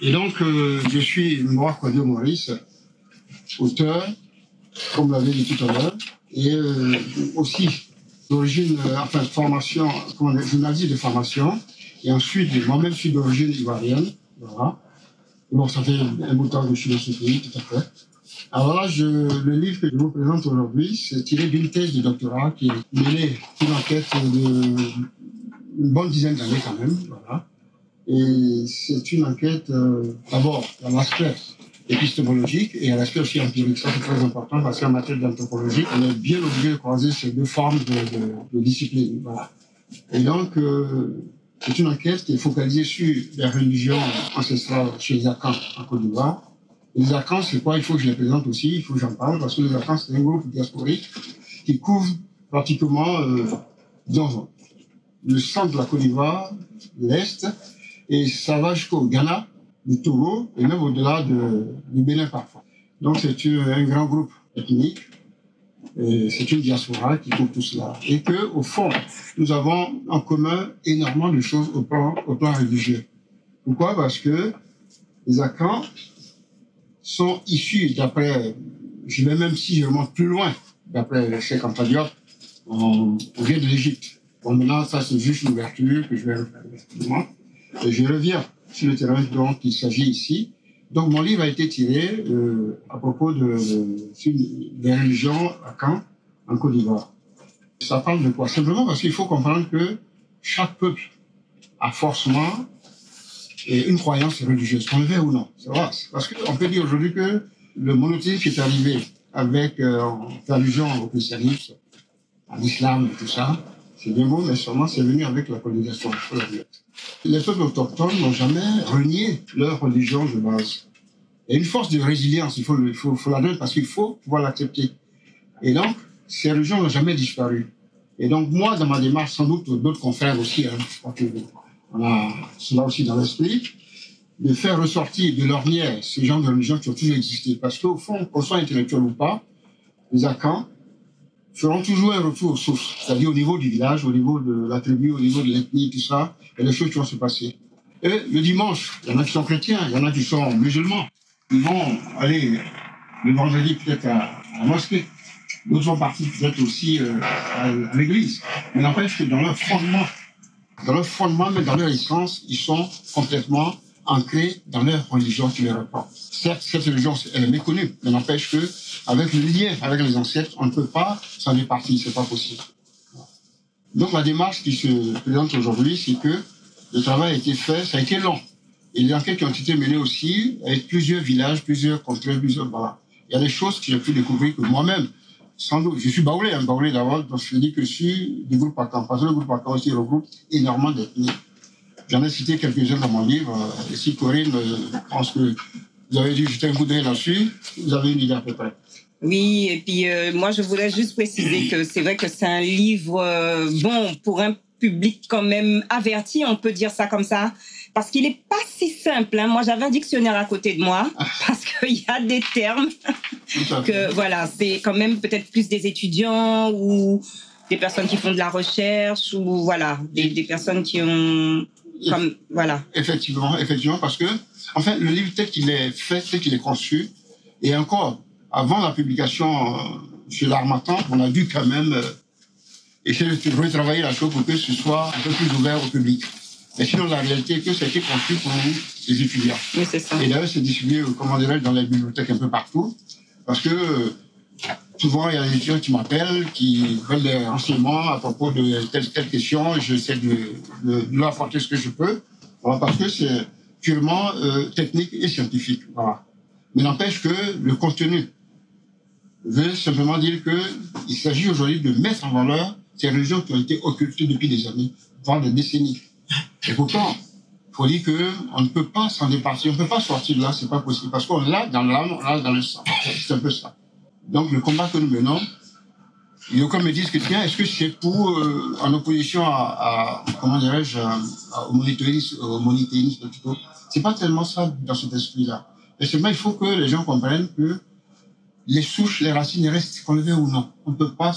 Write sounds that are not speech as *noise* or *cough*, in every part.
Et donc, euh, je suis moi, Claudio Maurice, auteur, comme l'avait dit tout à l'heure, et euh, aussi d'origine, euh, enfin, formation, comment dire, journaliste de formation, et ensuite, moi-même, je suis d'origine ivoirienne, voilà. Bon, ça fait un bout de temps que je suis dans ce pays, tout à fait. Alors là, je, le livre que je vous présente aujourd'hui, c'est tiré d'une thèse de doctorat qui est menée une enquête de une bonne dizaine d'années quand même, voilà. Et c'est une enquête, euh, d'abord, dans l'aspect épistémologique et à l'aspect aussi empirique. Ça, c'est très important parce qu'en matière d'anthropologie, on est bien obligé de croiser ces deux formes de, de, de discipline. Voilà. Et donc, euh, c'est une enquête qui est focalisée sur les religions ancestrales chez les Akans en Côte d'Ivoire. Les Akans, c'est quoi? Il faut que je les présente aussi, il faut que j'en parle, parce que les Akans, c'est un groupe diasporique qui couvre pratiquement euh, dans le centre de la Côte d'Ivoire, l'Est, et ça va jusqu'au Ghana, le Togo, et même au-delà de, du Bénin parfois. Donc c'est un grand groupe ethnique, et c'est une diaspora qui couvre tout cela. Et que, au fond, nous avons en commun énormément de choses au plan, au plan religieux. Pourquoi? Parce que les Akans sont issus, d'après, je vais même si je remonte plus loin, d'après le Cheikh Anta Diop, on, on vient de l'Égypte. Bon, maintenant, ça, c'est juste une ouverture que je vais refaire. Et je reviens sur le terrain dont il s'agit ici. Donc, mon livre a été tiré euh, à propos de, de, des religions à Caen, en Côte d'Ivoire. Ça parle de quoi? Simplement parce qu'il faut comprendre que chaque peuple a forcément une croyance religieuse, qu'on le veuille ou non. C'est vrai. Parce qu'on peut dire aujourd'hui que le monothéisme est arrivé avec euh, allusion au christianisme, à l'islam et tout ça, c'est bien beau, mais sûrement c'est venu avec la colonisation. Les peuples autochtones n'ont jamais renié leur religion de base. Il y a une force de résilience, il faut, faut, faut la donner parce qu'il faut pouvoir l'accepter. Et donc, ces religions n'ont jamais disparu. Et donc, moi, dans ma démarche, sans doute d'autres confrères aussi, hein, je crois qu'on a cela aussi dans l'esprit, de faire ressortir de l'ornière ces genres de religions qui ont toujours existé. Parce qu'au fond, qu'on soit intellectuel ou pas, les Akans, feront toujours un retour aux sources, c'est-à-dire au niveau du village, au niveau de la tribu, au niveau de l'ethnie, tout ça, et les choses qui vont se passer. Et le dimanche, il y en a qui sont chrétiens, il y en a qui sont musulmans. Ils vont aller le vendredi peut-être à, la mosquée. D'autres sont partis peut-être aussi euh, à, à l'église. Mais n'empêche que dans leur fondement, dans leur fondement, mais dans leur essence, ils sont complètement ancrés dans leur religion qui les reprend. Certes, cette religion, elle est méconnue, mais n'empêche que, avec le lien avec les ancêtres, on ne peut pas s'en départir, c'est pas possible. Donc, la démarche qui se présente aujourd'hui, c'est que le travail a été fait, ça a été long. Et les enquêtes qui ont été menées aussi, avec plusieurs villages, plusieurs contrées, plusieurs, voilà. Il y a des choses que j'ai pu découvrir que moi-même, sans doute, je suis baoulé, hein, baoulé donc je dis que je suis du groupe ACAM, parce que le groupe ACAM aussi regroupe énormément d'ethnies. J'en ai cité quelques-uns dans mon livre. Et si Corinne, je pense que vous avez dû jeter un coup d'œil là-dessus, vous avez une idée à peu près. Oui, et puis euh, moi je voudrais juste préciser que c'est vrai que c'est un livre euh, bon pour un public quand même averti, on peut dire ça comme ça, parce qu'il est pas si simple. Hein. Moi j'avais un dictionnaire à côté de moi *laughs* parce qu'il y a des termes que voilà, c'est quand même peut-être plus des étudiants ou des personnes qui font de la recherche ou voilà, des, des personnes qui ont comme, voilà. Effectivement, effectivement, parce que, en fait, le livre tel qu'il est fait, tel qu'il est conçu, et encore, avant la publication euh, chez l'Armatan, on a dû quand même euh, essayer de retravailler la chose pour que ce soit un peu plus ouvert au public. Mais sinon, la réalité est que ça a été conçu pour les étudiants. Oui, c'est ça. Et d'ailleurs, c'est distribué, comment dirais dans les bibliothèques un peu partout, parce que souvent, il y a des étudiants qui m'appellent, qui veulent des renseignements à propos de telle telle question. J'essaie de, de, de, leur apporter ce que je peux, voilà, parce que c'est purement euh, technique et scientifique. Voilà. Mais n'empêche que le contenu veut simplement dire que il s'agit aujourd'hui de mettre en valeur ces religions qui ont été occultées depuis des années, voire des décennies. Et pourtant, il faut dire que on ne peut pas s'en départir, on ne peut pas sortir de là, c'est pas possible, parce qu'on l'a dans l'âme, on l'a dans le sang. C'est un peu ça. Donc le combat que nous menons, il y a aucun me disent que tiens, est-ce que c'est pour euh, en opposition à, à comment dirais-je au monothéisme, au monothéisme plutôt. C'est pas tellement ça dans cet esprit-là. Mais seulement il faut que les gens comprennent que les souches, les racines restent qu'on le veut ou non. On ne peut pas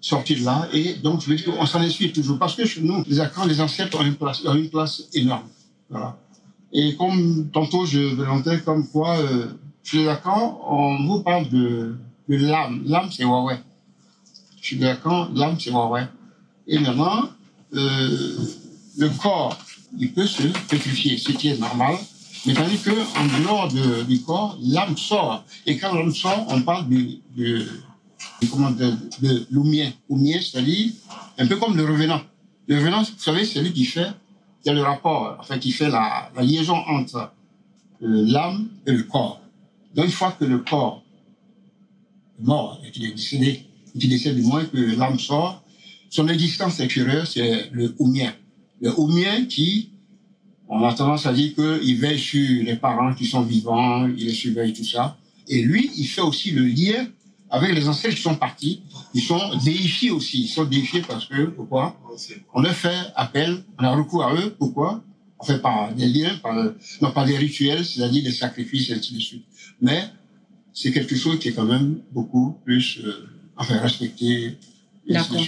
sortir de là et donc je veux dire qu'on s'en essuie toujours parce que chez nous, les accords, les ancêtres ont une place, ont une place énorme. Voilà. Et comme tantôt je présentais comme quoi, euh, chez Lacan, on vous parle de, de l'âme. L'âme, c'est Huawei. Chez Lacan, l'âme, c'est Huawei. Et maintenant, euh, le corps, il peut se pétrifier, ce qui est normal. Mais tandis qu'en dehors de, du corps, l'âme sort. Et quand l'âme sort, on parle de, comment, de, de l'oumien. Oumien, c'est-à-dire un peu comme le revenant. Le revenant, vous savez, c'est lui qui fait, y a le rapport, enfin, qui fait la, liaison entre euh, l'âme et le corps. Donc, une fois que le corps mort et qu'il est décédé, et qu'il décède du moins que l'âme sort, son existence extérieure, c'est le oumien. Le oumien qui, on a tendance à dire qu'il veille sur les parents qui sont vivants, il les surveille, tout ça. Et lui, il fait aussi le lien avec les ancêtres qui sont partis. Ils sont déifiés aussi. Ils sont déifiés parce que, pourquoi? On leur fait appel, on a recours à eux. Pourquoi? On fait par des liens, par, non pas des rituels, c'est-à-dire des sacrifices, et ainsi de suite. Mais c'est quelque chose qui est quand même beaucoup plus, euh, enfin, respecté. D'accord.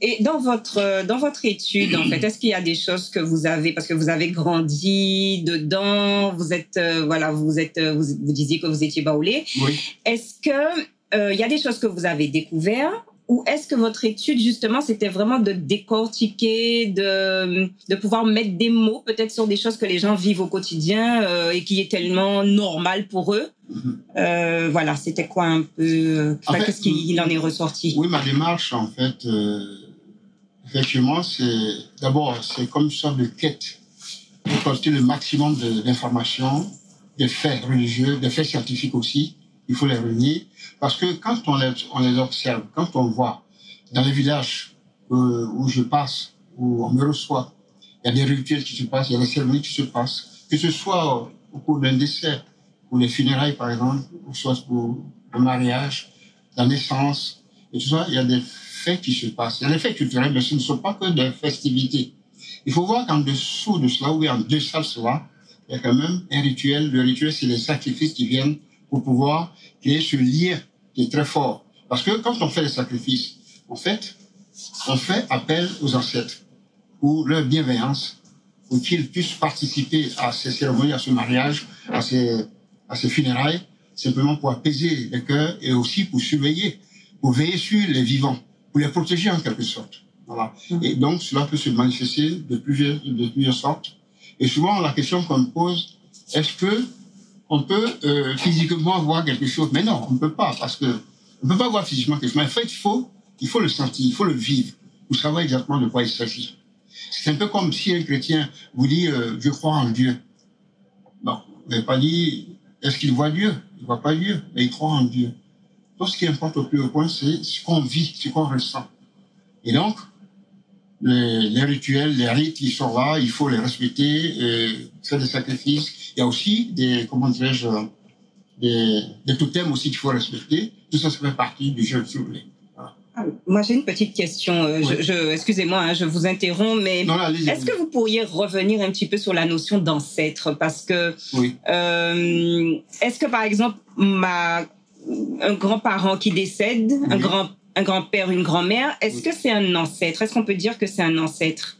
Et dans votre, euh, dans votre étude, en fait, est-ce qu'il y a des choses que vous avez, parce que vous avez grandi dedans, vous êtes, euh, voilà, vous êtes, euh, vous, vous disiez que vous étiez baoulé. Oui. Est-ce que euh, il y a des choses que vous avez découvertes ou est-ce que votre étude justement c'était vraiment de décortiquer, de, de pouvoir mettre des mots peut-être sur des choses que les gens vivent au quotidien euh, et qui est tellement normal pour eux? Mhm. Euh, Voilà, c'était quoi un peu euh, enfin, Qu'est-ce qu'il en est ressorti? Oui, ma démarche, en fait, euh, effectivement, c'est d'abord, c'est comme une sorte de quête pour collecter le maximum de- d'informations, des faits religieux, des faits scientifiques aussi. Il faut les réunir parce que quand on les, on les observe, quand on voit dans les villages euh, où je passe, où on me reçoit, il y a des rituels qui se passent, il y a des cérémonies qui se passent, que ce soit au cours d'un décès, pour les funérailles par exemple, ou soit pour le mariage, la naissance, et tout ça, il y a des faits qui se passent. Il y a des faits culturels, mais ce ne sont pas que des festivités. Il faut voir qu'en dessous de cela, ou en deçà de cela, il y a quand même un rituel. Le rituel, c'est les sacrifices qui viennent pour pouvoir créer ce lien qui est très fort. Parce que quand on fait les sacrifices, en fait, on fait appel aux ancêtres pour leur bienveillance, pour qu'ils puissent participer à ces cérémonies, à ce mariage, à ces, à ces funérailles, simplement pour apaiser les cœurs et aussi pour surveiller, pour veiller sur les vivants, pour les protéger en quelque sorte. Voilà. Et donc, cela peut se manifester de plusieurs, de plusieurs sortes. Et souvent, la question qu'on me pose, est-ce que on peut euh, physiquement voir quelque chose Mais non, on ne peut pas, parce que on ne peut pas voir physiquement quelque chose. Mais en fait, il faut, il faut le sentir, il faut le vivre, pour savoir exactement de quoi il s'agit. C'est un peu comme si un chrétien vous dit euh, je crois en Dieu. Bon, vous n'avez pas dit est-ce qu'il voit Dieu? Il ne voit pas Dieu, mais il croit en Dieu. Donc, ce qui importe au plus haut point, c'est ce qu'on vit, ce qu'on ressent. Et donc, les, rituels, les rites, ils sont là, il faut les respecter, et faire des sacrifices. Il y a aussi des, comment dirais-je, des, des totems aussi qu'il faut respecter. Tout ça, ça fait partie du jeu, si vous voulez. Ah, Moi, j'ai une petite question. euh, je- Oui. je, Excusez-moi, hein, je vous interromps, mais est-ce que vous pourriez revenir un petit peu sur la notion d'ancêtre? Parce que Oui. euh, est-ce que, par exemple, ma, un grand-parent qui décède, un grand un grand-père, une grand-mère, est-ce que c'est un ancêtre? Est-ce qu'on peut dire que c'est un ancêtre?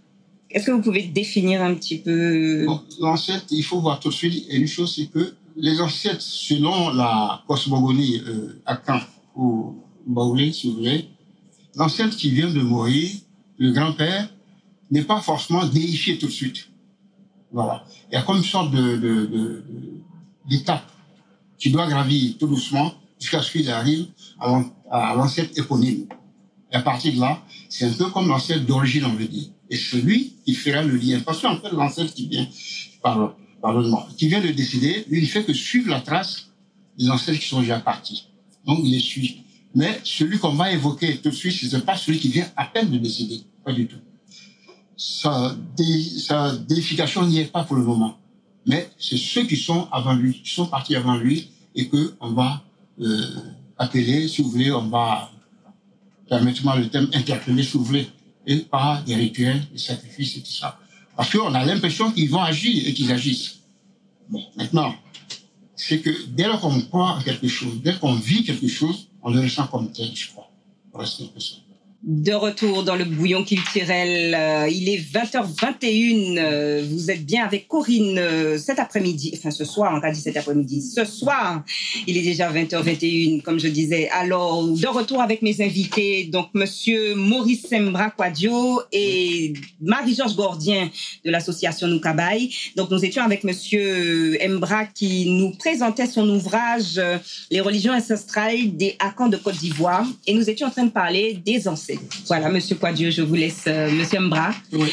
Est-ce que vous pouvez définir un petit peu Bon, l'ancêtre, il faut voir tout de suite, une chose, c'est que les ancêtres, selon la cosmogonie euh, Akan ou Baoulé, si vous voulez, l'ancêtre qui vient de mourir, le grand-père, n'est pas forcément déifié tout de suite. Voilà. Il y a comme une sorte de, de, de, d'étape qui doit gravir tout doucement jusqu'à ce qu'il arrive à l'ancêtre éponyme. Et à partir de là, c'est un peu comme l'ancêtre d'origine, on veut dire. Et c'est lui qui fera le lien. Parce qu'en fait, l'ancêtre qui vient, pardon, pardonne-moi, qui vient de décider, lui, il fait que suivre la trace des ancêtres qui sont déjà partis. Donc, il les suit. Mais celui qu'on va évoquer tout de suite, ce n'est pas celui qui vient à peine de décider. Pas du tout. Sa, dé, sa déification n'y est pas pour le moment. Mais c'est ceux qui sont avant lui, qui sont partis avant lui, et que on va euh, appeler, si vous voulez, on va, permettez-moi le terme, interpeller, si vous voulez, et par des rituels, des sacrifices et tout ça. Parce qu'on a l'impression qu'ils vont agir et qu'ils agissent. Bon, maintenant, c'est que dès qu'on croit quelque chose, dès qu'on vit quelque chose, on le ressent comme tel, je crois. Pour rester que ça. De retour dans le bouillon culturel. Euh, il est 20h21. Euh, vous êtes bien avec Corinne euh, cet après-midi. Enfin, ce soir, on t'a dit cet après-midi. Ce soir, il est déjà 20h21, comme je disais. Alors, de retour avec mes invités. Donc, monsieur Maurice Sembra Quadio et Marie-Georges Gordien de l'association Noukabaï. Donc, nous étions avec monsieur Mbra qui nous présentait son ouvrage Les religions ancestrales des Akans de Côte d'Ivoire. Et nous étions en train de parler des ancêtres voilà, Monsieur Poidieu, je vous laisse, euh, Monsieur Mbra.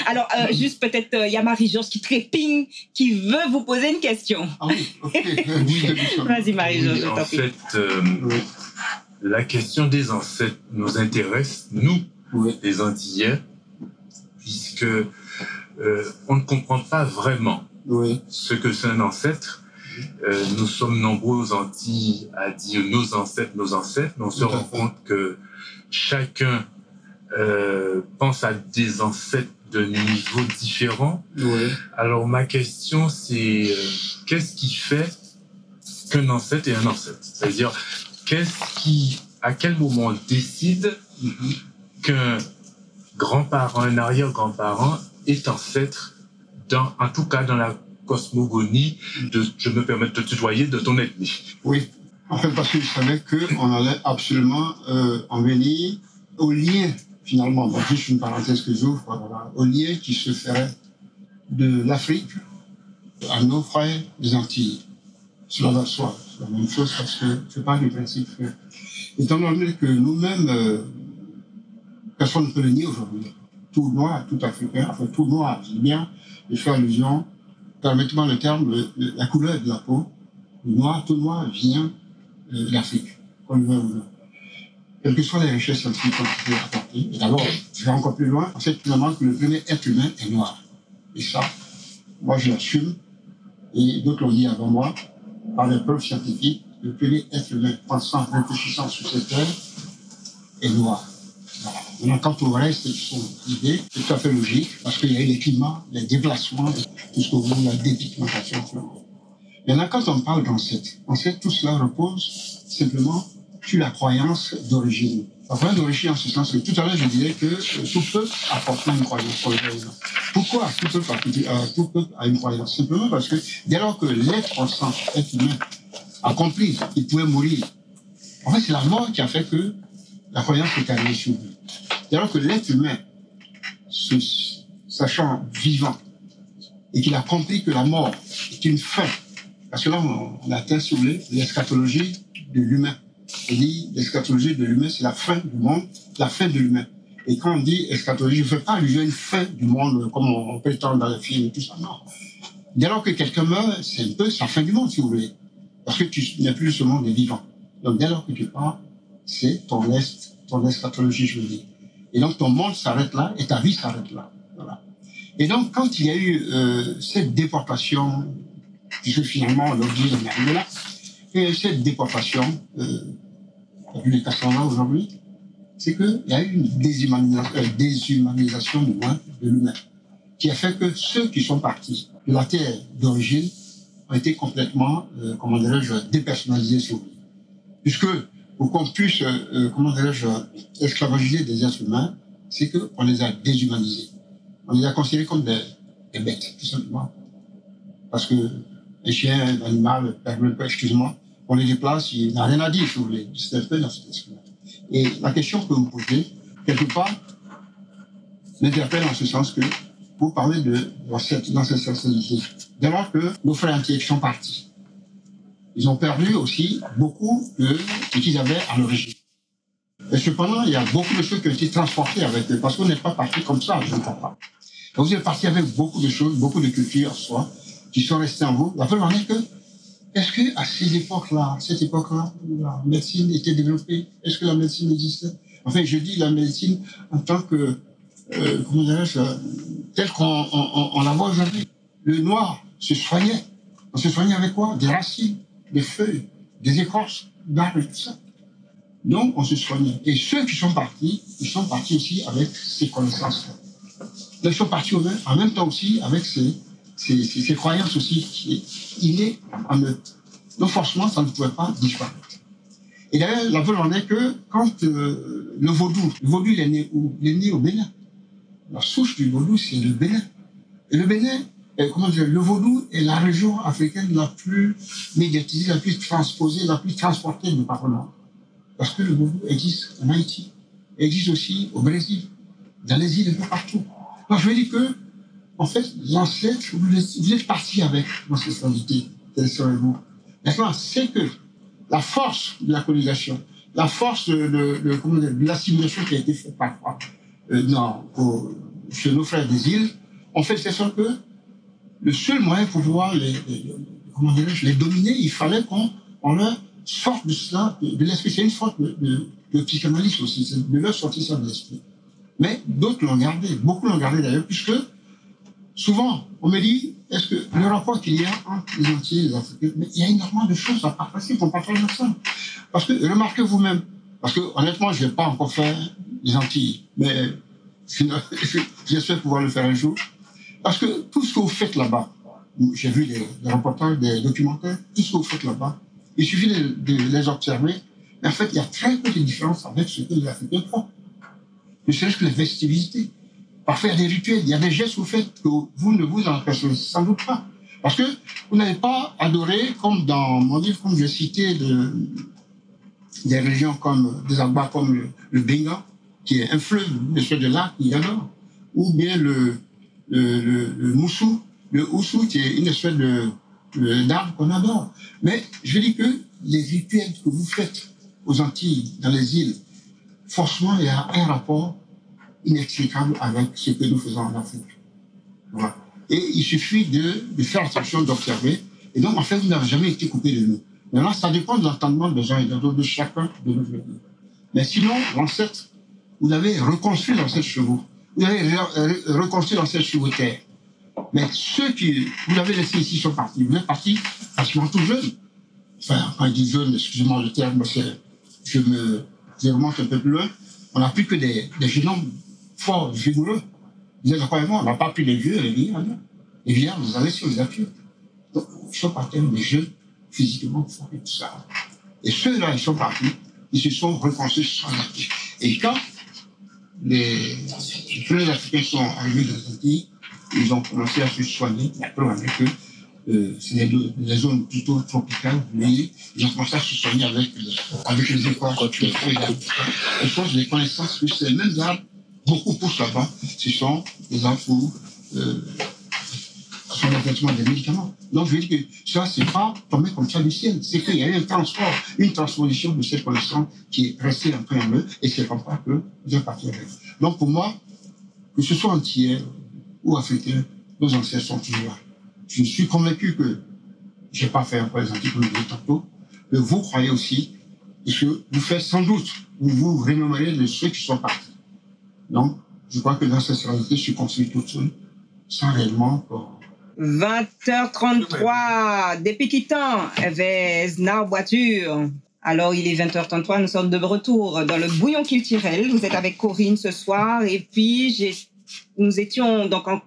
Alors, euh, juste peut-être, euh, il y a Marie-Georges qui trépigne, qui veut vous poser une question. Ah oui, *laughs* Vas-y, Marie-Georges. en fait, la question des ancêtres nous intéresse, nous, les Antillais, puisque on ne comprend pas vraiment ce que c'est un ancêtre. nous sommes nombreux aux Antilles à dire nos ancêtres, nos ancêtres, mais on se rend compte que chacun euh, pense à des ancêtres de niveaux différents. Alors ma question c'est euh, qu'est-ce qui fait qu'un ancêtre est un ancêtre? C'est-à-dire qu'est-ce qui, à quel moment on décide mm-hmm. qu'un grand-parent, un arrière-grand-parent est ancêtre dans, en tout cas dans la cosmogonie de, je me permets de te tutoyer, de ton ethnie? Oui, en fait parce que je savais qu'on allait absolument euh, en venir au lien finalement, bon, juste une parenthèse que j'ouvre, voilà, au lien qui se ferait de l'Afrique à nos frères des Antilles. Cela va soi, c'est la même chose parce que je parle du principe que, étant donné que nous-mêmes, euh, personne ne peut le nier aujourd'hui, tout noir, tout africain, enfin tout noir, c'est bien, je fais allusion, permettez-moi le terme, la couleur de la peau, le noir, tout noir vient euh, de l'Afrique, ou quelles que soient les richesses qu'on peut apporter. Et d'abord, je vais encore plus loin, en fait, finalement, que le premier être humain est noir. Et ça, moi, je l'assume, et d'autres l'ont dit avant moi, par les preuves scientifiques, le premier être humain pensant, réfléchissant sur cette terre est noir. Voilà. Maintenant, quant au reste de son idée, c'est tout à fait logique, parce qu'il y a eu les climats, les déplacements, tout ce que vous la dépigmentation. Maintenant, quand on parle d'ancêtre, en fait, tout cela repose simplement sur la croyance d'origine. La croyance d'origine en ce sens que tout à l'heure je disais que tout peuple apporte une croyance Pourquoi tout peuple, euh, tout peuple a une croyance? Simplement parce que dès lors que l'être constant, être humain, a compris qu'il pouvait mourir, en fait c'est la mort qui a fait que la croyance est arrivée sur lui. Dès lors que l'être humain, sachant vivant, et qu'il a compris que la mort est une fin, parce que là on, a atteint sur l'eschatologie de l'humain. On dit l'eschatologie de l'humain, c'est la fin du monde, la fin de l'humain. Et quand on dit eschatologie, je ne fais pas allusion à une fin du monde comme on, peut entendre dans les films et tout ça. Non. Dès lors que quelqu'un meurt, c'est un peu la fin du monde, si vous voulez. Parce que tu n'es plus ce monde des vivants. Donc dès lors que tu pars, c'est ton est, ton eschatologie, je veux dire. Et donc ton monde s'arrête là et ta vie s'arrête là. Voilà. Et donc quand il y a eu euh, cette déportation, puisque finalement on on est arrivé là, et cette déportation, euh, vu les 420 aujourd'hui, c'est qu'il y a eu une déshumanisation, euh, déshumanisation de l'humain, qui a fait que ceux qui sont partis de la terre d'origine ont été complètement, euh, comment dirais-je, dépersonnalisés sur lui. Puisque pour qu'on puisse, euh, euh, comment dirais-je, esclavagiser des êtres humains, c'est qu'on les a déshumanisés. On les a considérés comme des, des bêtes, tout simplement. Parce que les chiens, l'animal, excuse-moi, on les déplace, il n'a rien à dire, si vous. C'est un peu dans cet esprit Et la question que vous posez, quelque part, m'interpelle en ce sens que vous parlez de dans cette sensibilité. Dès lors que nos frères entiers sont partis, ils ont perdu aussi beaucoup de ce qu'ils avaient à l'origine. Et cependant, il y a beaucoup de choses qui ont été transportées avec eux, parce qu'on n'est pas parti comme ça, je ne crois pas. vous êtes parti avec beaucoup de choses, beaucoup de cultures en soi, qui sont restées en vous. La preuve en est que, est-ce que à cette époque-là, cette époque-là, la médecine était développée Est-ce que la médecine existait? Enfin, je dis la médecine en tant que, euh, comment dirais-je, telle qu'on on, la voit aujourd'hui. Le noir se soignait. On se soignait avec quoi? Des racines, des feuilles, des écorces d'arbres tout. Donc, on se soignait. Et ceux qui sont partis, ils sont partis aussi avec ces connaissances-là. Ils sont partis en même temps aussi avec ces, ces, croyances aussi, il est en eux. Donc forcément, ça ne pouvait pas disparaître. Et d'ailleurs, la preuve en est que quand euh, le vaudou, le vaudou, il est né est né au Bénin. La souche du vaudou, c'est le Bénin. Le Bénin, et comment dire, le vaudou est la région africaine la plus médiatisée, la plus transposée, la plus transportée du Parlement. Parce que le vaudou existe en Haïti, existe aussi au Brésil, dans les îles, partout. Alors je veux dire que, en fait, l'ancêtre, vous, vous êtes parti avec l'ancestralité, vous. Maintenant, c'est que la force de la colonisation, la force de, de, l'assimilation qui a été faite parfois euh, dans, chez nos frères des îles, on fait de sorte que le seul moyen pour pouvoir les, dominer, il fallait qu'on on leur sorte de cela, de, l'esprit. C'est une sorte de, de, de psychanalyse aussi, de leur sortir ça de l'esprit. Mais d'autres l'ont gardé, beaucoup l'ont gardé d'ailleurs, puisque souvent, on me dit, est-ce que le rapport qu'il y a entre les Antilles et les Africains, mais il y a énormément de choses à partager, qu'on partage ensemble. Parce que, remarquez vous-même, parce que honnêtement, je n'ai pas encore fait les Antilles, mais *laughs* j'espère pouvoir le faire un jour. Parce que tout ce que vous faites là-bas, j'ai vu des, reportages, des documentaires, tout ce que vous faites là-bas, il suffit de, les observer. Mais en fait, il y a très peu de différence avec ce que les Africains font. Ne serait-ce que les festivités. Y a des rituels, il y a des gestes que vous faites que vous ne vous en apercevez sans doute pas. Parce que vous n'avez pas adoré, comme dans mon livre, comme j'ai cité de, des régions comme des Abba comme le, le qui est un fleuve, le fleuve de il y adore. Ou bien le, le, le, le Moussou, le Oussou, qui est une espèce de, d'arbre qu'on adore. Mais je dis que les rituels que vous faites aux Antilles, dans les îles, forcément, il y a un rapport inextricable avec ce que nous faisons en Afrique. Voilà. Et il suffit de, faire attention, d'observer. Et donc, en fait, vous n'avez jamais été coupé de nous. Maintenant, ça dépend de l'entendement des gens et d'autres, de chacun de nous. Mais sinon, l'ancêtre, vous avez reconstruit l'ancêtre chez vous. Vous avez reconstruit l'ancêtre sur vos terres. Mais ceux qui, vous l'avez laissé ici sont partis. Vous êtes partis pratiquement tout jeune. Enfin, quand je dis jeune, excusez-moi le terme, je me, je remonte un peu plus loin. On n'a plus que des, des jeunes hommes forts, vigoureux. Êtes moi, on n'a pas pris les vieux, les vieillards. Les vieillards, vous avez sur les voitures. Donc, ils sont partis des jeunes, physiquement forts et tout ça. Et ceux-là, ils sont partis, ils se sont reconstruits sans actif. Et quand les, les Africains sont arrivés dans les Antilles, ils ont commencé à se soigner. La preuve est que euh, c'est des, zones plutôt tropicales, mais ils ont commencé à se soigner avec, avec les. Et je les connaissances que ces mêmes arbres, beaucoup poussent là-bas, ce sont des arbres pour euh, sont effectivement des médicaments. Donc je veux dire que ça, c'est pas tombé comme ça du ciel. C'est qu'il y a eu un transport, une transposition de cette connaissance qui est restée en eux, et c'est comme ça que je parti avec. Donc pour moi, que ce soit entier, ou africains, nos ancêtres sont toujours là. Je suis convaincu que je n'ai pas fait un présenté comme je tantôt, que vous croyez aussi, que vous faites sans doute, vous vous rénommerez de ceux qui sont partis. Donc, je crois que l'ancestralité se construit toute seule, sans réellement 20h33, depuis quittant, na voiture. Alors, il est 20h33, nous sommes de retour dans le bouillon culturel. Vous êtes avec Corinne ce soir, et puis nous étions donc en,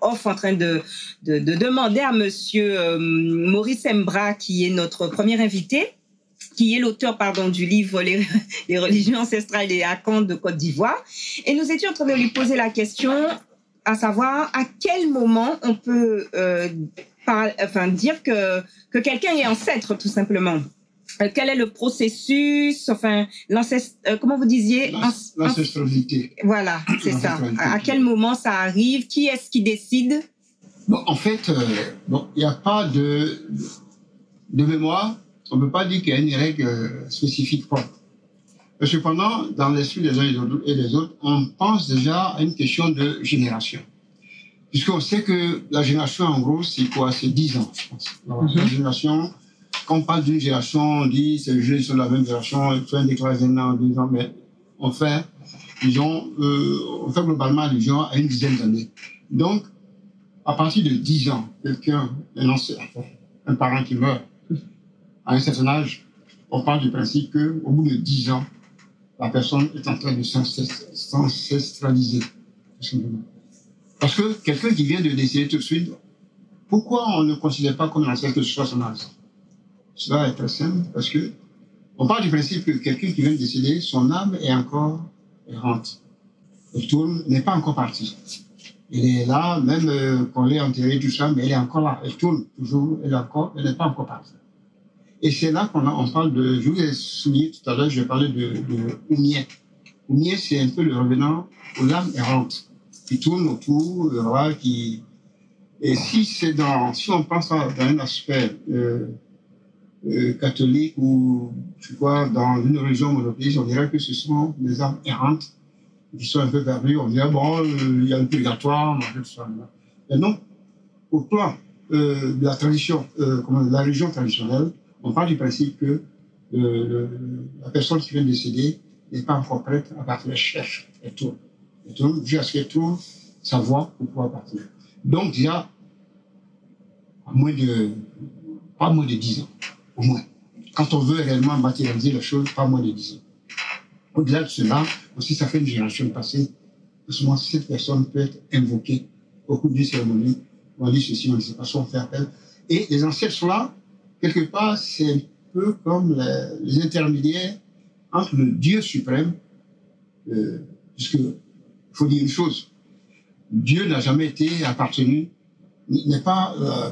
off en train de demander à Monsieur euh, Maurice Embra, qui est notre premier invité, qui est l'auteur pardon du livre les, *laughs* les, religions ancestrales et accomptes de Côte d'Ivoire, et nous étions en train de lui poser la question, à savoir à quel moment on peut euh, par, enfin dire que que quelqu'un est ancêtre tout simplement. Euh, quel est le processus, enfin, euh, comment vous disiez? L'ancestralité. Voilà, c'est ça. À, quel moment ça arrive? Qui est-ce qui décide? Bon, en fait, bon, il n'y a pas de, de mémoire. On ne peut pas dire qu'il y a une règle spécifique propre. Cependant, dans l'esprit des uns et des autres, on pense déjà à une question de génération. Puisqu'on sait que la génération, en gros, c'est quoi? C'est 10 ans, je pense. La mhm. génération, quand on parle d'une génération, on dit c'est jeux sur la même génération, on fait un déclarage d'un an, deux ans, mais on fait, disons, euh, on fait globalement allusion à une dizaine d'années. Donc, à partir de 10 ans, quelqu'un, un ancien, un parent qui meurt à un certain âge, on parle du principe que au bout de 10 ans, la personne est en train de s'ancestraliser. Parce que quelqu'un qui vient de décéder tout de suite, pourquoi on ne considère pas comme ancêtre que ce soit son âge? Cela est très simple parce que On parle du principe que quelqu'un qui vient de décéder, son âme est encore errante. Elle tourne, n'est pas encore partie. Elle est là, même euh, quand elle est enterrée, tout ça, mais elle est encore là. Elle tourne toujours, elle n'est pas encore partie. Et c'est là qu'on on parle de, je vous ai souligné tout à l'heure, je parler de, de Oumie. Oumie, c'est un peu le revenant aux âmes errantes, qui tourne autour, euh, voilà, qui, et si c'est dans, si on pense dans un aspect, euh, euh, catholique ou tu vois, dans une religion monothéiste, on dirait que ce sont des âmes errantes qui sont un peu perdues. On dirait, bon, il y a un purgatoire, tout ça. Mais non, au plan de la tradition, comment, de la religion traditionnelle, on parle du principe que le, la personne qui vient de décéder n'est pas encore prête à partir. Elle cherche, elle tourne. Elle tourne jusqu'à ce qu'elle trouve sa voie pour pouvoir partir. Donc, y a moins pas moins de 10 ans au moins. Quand on veut réellement matérialiser la chose, pas moins de 10 ans. Au-delà de cela, aussi, ça fait une génération passée. Souvent, cette personne peut être invoquée au cours d'une cérémonie. On dit ceci, on dit pas, on fait appel. Et les ancêtres sont là. Quelque part, c'est un peu comme les, intermédiaires entre le Dieu suprême, euh, puisque, faut dire une chose, Dieu n'a jamais été appartenu, n'est pas, euh,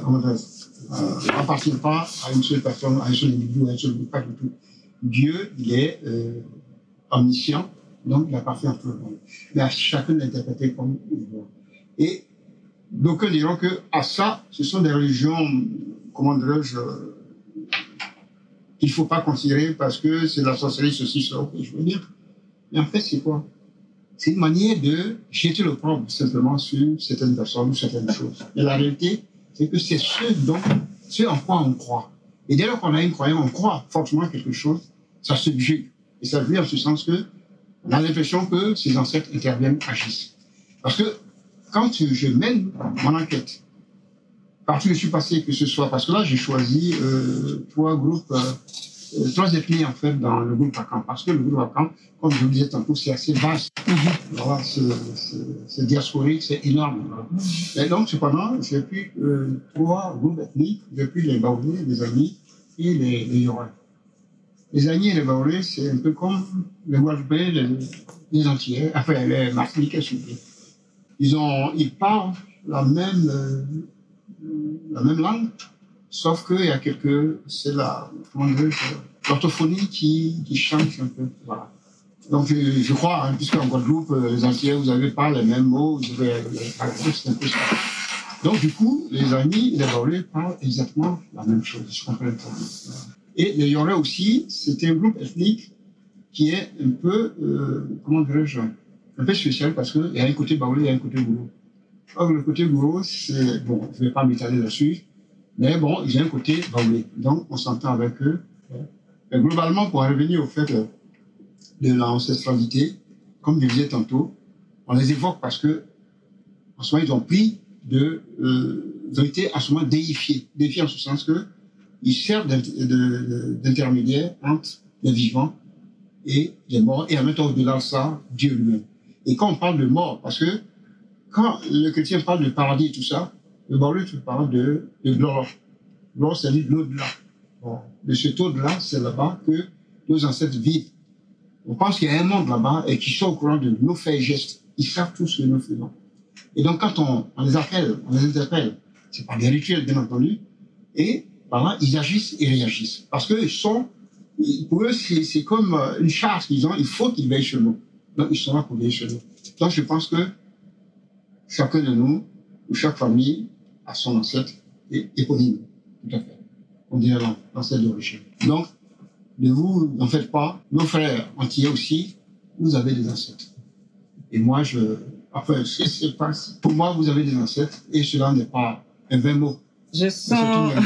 euh, pas à une seule personne, à un seul individu, à un seul groupe, pas du tout. Dieu, il est euh, omniscient, donc il appartient à tout le monde. Mais à chacun d'interpréter comme il veut. Et d'aucuns diront que à ça, ce sont des religions, comment dirais-je, euh, qu'il ne faut pas considérer parce que c'est la sorcellerie, ceci, cela, je veux dire. Mais en fait, c'est quoi? C'est une manière de jeter le propre simplement sur certaines personnes ou certaines choses. Mais la réalité, c'est que c'est ce dont, ce en quoi on croit. Et dès lors qu'on a une croyance, on croit fortement quelque chose, ça se subjugue. Et ça veut en ce sens que on l'impression que ses ancêtres interviennent, agissent. Parce que quand je mène mon enquête, partout où je suis passé, que ce soit, parce que là j'ai choisi euh, trois groupes, euh, euh, trois ethnies en fait dans le groupe Akan, parce que le groupe Akan, comme je vous le disais tantôt, c'est assez vaste. Voilà, c'est diasporique, c'est énorme. Et donc, cependant, j'ai pris euh, trois groupes ethniques, pris les Baoulés, les Amis et les, les. Les Amis et les Baoulés, c'est un peu comme les Guadeloupéens, les, les Antillais, enfin les Martiniquais, s'il vous plaît. Ils, ont, ils parlent la même, euh, la même langue, sauf qu'il y a quelques, c'est la, comment dire, l'orthophonie qui, change un peu. Donc, je, crois, hein, puisque en Guadeloupe, euh, les Antillais, vous n'avez pas les mêmes mots, vous avez, c'est un peu ça. Donc, du coup, les amis, les Baoulés parlent exactement la même chose. Je comprends bien. Et les Yoruba aussi, c'était un groupe ethnique qui est un peu, euh, comment dirais-je, un peu spécial parce qu'il y a un côté Baoulé, a un côté Gourou. Le côté c'est, bon, je ne vais pas m'étaler là-dessus, mais bon, il y a un côté Baoulé. Donc, on s'entend avec eux. Et globalement, pour en revenir au fait de, de l'ancestralité, comme je disais tantôt, on les évoque parce que, en ce moment, ils ont pris de, euh, ils ont été à ce moment déifiés. Déifiés en ce sens que, ils servent d'intermédiaire entre les vivants et les morts, et en même temps, au-delà de ça, Dieu lui-même. Et quand on parle de mort, parce que quand le chrétien parle de paradis et tout ça, le Baoulé parle de, de gloire. Gloire, c'est-à-dire l'au-delà. Bon, de cet au-delà, c'est là-bas que nos ancêtres vivent. On pense qu'il y a un monde là-bas et qui sont au courant de nos faits et gestes. Ils savent tout ce que nous faisons. Et donc, quand on, on les appelle, on les interpelle, c'est pas des rituels, bien entendu, et par là, ils agissent et réagissent. Parce qu'ils sont, pour eux, c'est comme une charge qu'ils ont, il faut qu'ils veillent sur nous. Donc, ils sont là pour veiller sur nous. Donc, je pense que chacun de nous, ou chaque famille, a son ancêtre et éponyme. Tout à fait. On dirait l'ancêtre d'origine. Donc, ne vous n'en faites pas. Nos frères entiers aussi, vous avez des ancêtres. Et moi, je, enfin, sais pas, pour moi, vous avez des ancêtres et cela n'est pas un vain mot. Je sens. *laughs*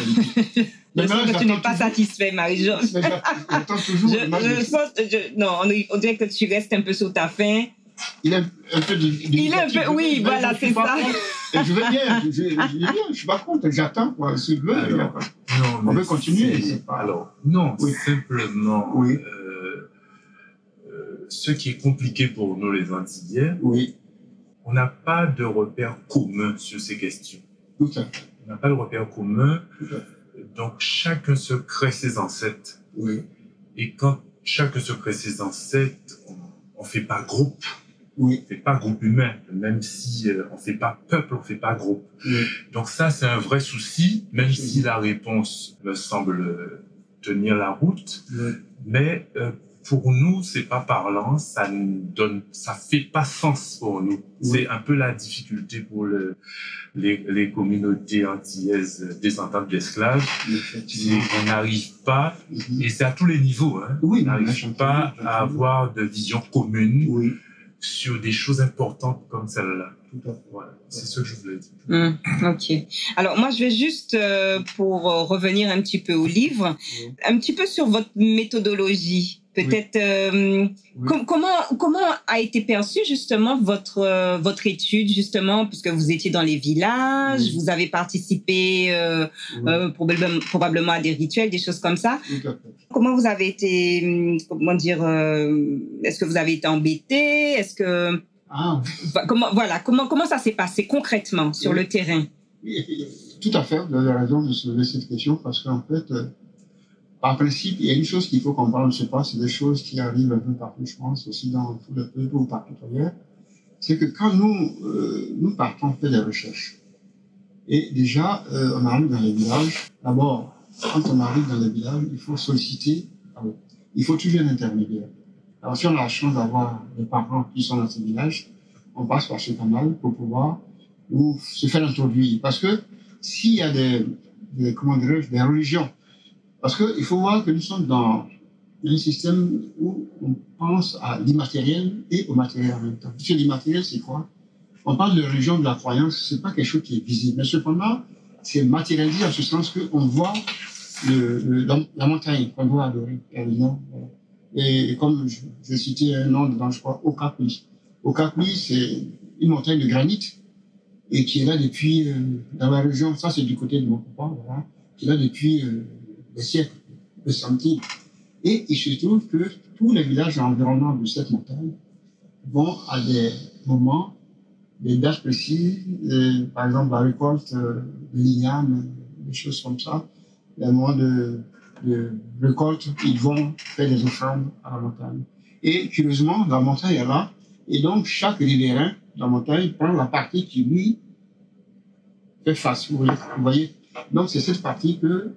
Je sens que tu n'es pas satisfait, toujours. *laughs* Je, je sens, je, non, on, on, dirait que tu restes un peu sur ta faim. Il est un peu de, de Il est un peu, oui, voilà, c'est ça. Et je vais bien, je, je, je, je, je suis pas contre, j'attends, quoi. S'il veut, alors, non, on veut continuer. C'est pas... Alors, non, Oui. simplement, Oui. euh, euh, ce qui est compliqué pour nous, les Antillais, oui, on n'a pas de repère commun sur ces questions. tout à fait. On n'a pas de repère commun, donc chacun se crée ses ancêtres. Oui, Et quand chaque secret ses ancêtres, on ne fait pas groupe. Oui. On fait pas groupe humain, même si euh, on fait pas peuple, on fait pas groupe. Donc ça, c'est un vrai souci, même si la réponse me semble tenir la route. Mais euh, pour nous, c'est pas parlant, ça ne donne, ça fait pas sens pour nous. C'est un peu la difficulté pour le, les, les communautés antillaises descendantes d'esclaves. On n'arrive pas, mhm. et c'est à tous les niveaux, hein, on n'arrive pas à avoir de vision commune sur des choses importantes comme celle-là. Voilà, c'est ce que je voulais dire. Hum, ok. Alors moi, je vais juste, euh, pour revenir un petit peu au livre, un petit peu sur votre méthodologie. Peut-être euh, comment comment a été perçue justement votre euh, votre étude justement puisque vous étiez dans les villages, vous avez participé euh, probablement, probablement à des rituels, des choses comme ça. Comment vous avez été hum, comment dire Est-ce que vous avez été embêté? Est-ce que ah. comment voilà comment comment ça s'est passé concrètement sur le terrain? *laughs* Tout à fait, vous avez raison de se poser cette question parce qu'en fait par principe, il y a une chose qu'il faut comprendre, je sais pas, c'est des choses qui arrivent un peu partout, je pense, aussi dans tout le peuple ou partout ailleurs. C'est que quand nous, euh, nous partons faire des recherches, et déjà, euh, on arrive dans les villages, d'abord, quand on arrive dans les villages, il faut solliciter, il faut toujours un intermédiaire. Alors, si on a la chance d'avoir des parents qui sont dans ces villages, on passe par ce canal pour pouvoir nous se faire introduire. Parce que s'il y a des, des comment des religions parce qu'il faut voir que nous sommes dans un système où on pense à l'immatériel et au matériel en même temps. Parce l'immatériel, c'est quoi? On parle de religion, de la croyance, c'est pas quelque chose qui est visible. Mais cependant, c'est matérialisé en ce sens qu'on voit le, la, montagne qu'on doit adorer. Et comme je, je citais un nom dedans, je crois, Okapui. Okapui, c'est une montagne de granit et qui est là depuis, euh, dans la région, ça c'est du côté de mon papa, voilà, qui est là depuis euh, des siècles, des centimes. Et il se trouve que tous les villages environnants de cette montagne vont à des moments, des dates précises, euh, par exemple la récolte euh, de lignanes, des choses comme ça, les moments de, de récolte, ils vont faire des offrandes à la montagne. Et curieusement, la montagne est là, et donc chaque riverain de la montagne prend la partie qui lui fait face. Vous voyez, Donc c'est cette partie que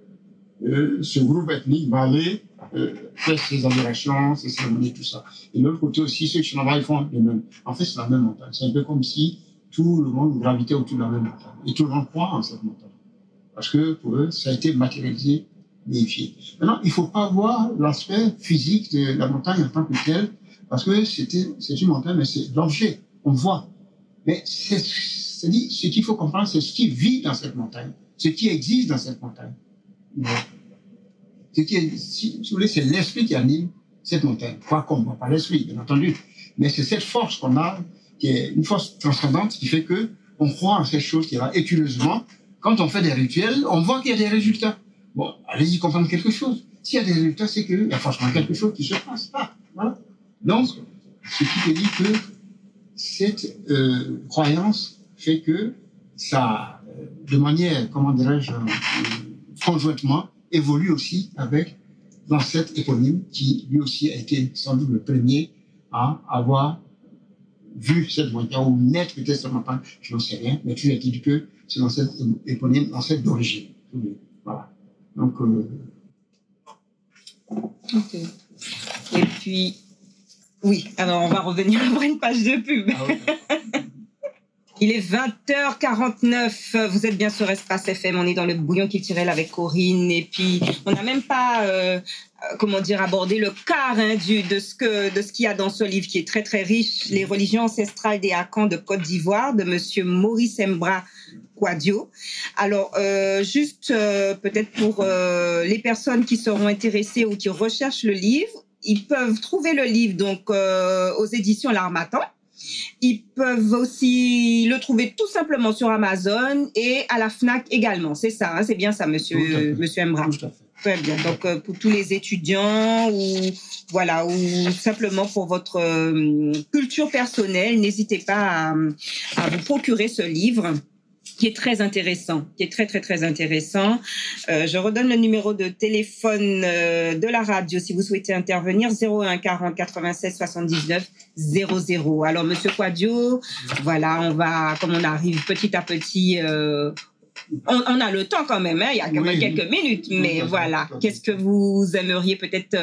euh, ce groupe ethnique va aller euh, faire ses adorations, ses cérémonies, tout ça. Et de l'autre côté aussi, ceux qui sont là-bas, ils font le même. En fait, c'est la même montagne. C'est un peu comme si tout le monde gravitait autour de la même montagne. Et tout le monde croit en cette montagne. Parce que pour eux, ça a été matérialisé, vérifié. Maintenant, il ne faut pas voir l'aspect physique de la montagne en tant que telle, parce que c'est une montagne, mais c'est l'objet. On voit. Mais c'est, ce qu'il faut comprendre, c'est ce qui vit dans cette montagne, ce qui existe dans cette montagne. Ce qui est, si, vous voulez, c'est l'esprit qui anime cette montagne. Quoi qu'on voit pas l'esprit, bien entendu. Mais c'est cette force qu'on a, qui est une force transcendante, qui fait que on croit en cette chose qui est là. Et curieusement, quand on fait des rituels, on voit qu'il y a des résultats. Bon, allez-y comprendre quelque chose. S'il y a des résultats, c'est qu'il y a forcément quelque chose qui se passe. Ah, voilà. Donc, ce qui te dit que cette euh, croyance fait que ça, euh, de manière, comment dirais-je, euh, conjointement évolue aussi avec l'ancêtre éponyme qui lui aussi a été sans doute le premier à avoir vu cette montagne ou naître peut-être montagne, je n'en sais rien, mais tu as dit que c'est l'ancêtre éponyme, l'ancêtre d'origine. Voilà. Donc. Euh... Ok. Et puis, oui, alors on va revenir *laughs* après une page de pub. Ah Il est 20h49. Vous êtes bien sur Espace FM. On est dans le bouillon tirait avec Corinne. Et puis, on n'a même pas, euh, euh, comment dire, abordé le quart hein, du, de ce que, de ce qu'il y a dans ce livre qui est très, très riche. Les religions ancestrales des Hakans de Côte d'Ivoire de monsieur Maurice Mbra Quadio. Alors, euh, juste peut-être pour les personnes qui seront intéressées ou qui recherchent le livre, ils peuvent trouver le livre donc aux éditions L'Armatan. Ils peuvent aussi le trouver tout simplement sur Amazon et à la Fnac également. C'est ça, hein, c'est bien ça, monsieur, monsieur Mbra. Très bien. Donc euh, pour tous les étudiants ou voilà ou simplement pour votre euh, culture personnelle, n'hésitez pas à, vous procurer ce livre. Qui est très intéressant, qui est très très très intéressant. Euh, je redonne le numéro de téléphone euh, de la radio si vous souhaitez intervenir 01 40 96 79 00. Alors Monsieur Quadio, voilà, on va comme on arrive petit à petit. Euh, on, on, a le temps quand même, hein, il y a quand même quelques minutes, mais voilà. Qu'est-ce que vous aimeriez peut-être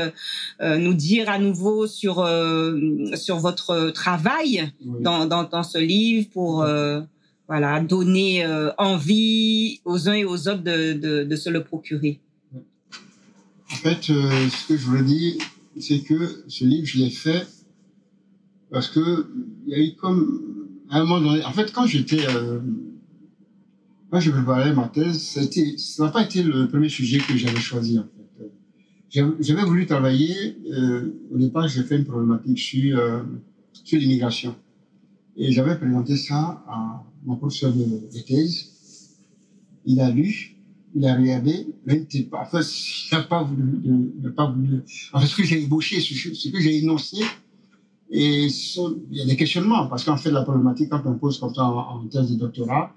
euh, nous dire à nouveau sur euh, sur votre travail dans, dans, dans ce livre pour voilà, donner euh, envie aux uns et aux autres de, de, de se le procurer. En fait, euh, ce que je voulais dire, c'est que ce livre, je l'ai fait parce que il y a eu comme à un moment donné. En fait, quand j'étais, euh, quand je préparais ma thèse, ça n'a pas été le premier sujet que j'avais choisi. En fait, j'avais voulu travailler. Euh, au départ, j'ai fait une problématique sur sur l'immigration et j'avais présenté ça à mon professeur de, de, thèse. Il a lu, il a regardé, mais il n'a pas voulu, n'a pas voulu, enfin, ce que j'ai ébauché, ce, que j'ai énoncé, et il y a des questionnements, parce qu'en fait, la problématique, quand on pose comme ça en, thèse de doctorat,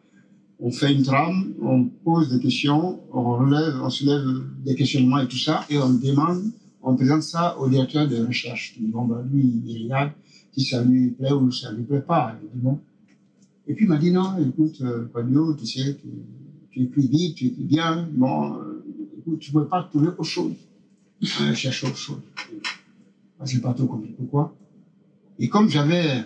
on fait une trame, on pose des questions, on relève, on soulève des questionnements et tout ça, et on demande, on présente ça au directeur de recherche. Bon, ben, lui, il regarde, si ça lui plaît ou ça lui plaît pas. Dit bon. Et puis il m'a dit non, écoute, euh, tu sais, tu, tu, écris vite, tu écris bien, bon, euh, écoute, tu ne peux pas trouver autre chose. Euh, cherche autre chose. Moi, je n'ai pas trop compris pourquoi? Et comme j'avais,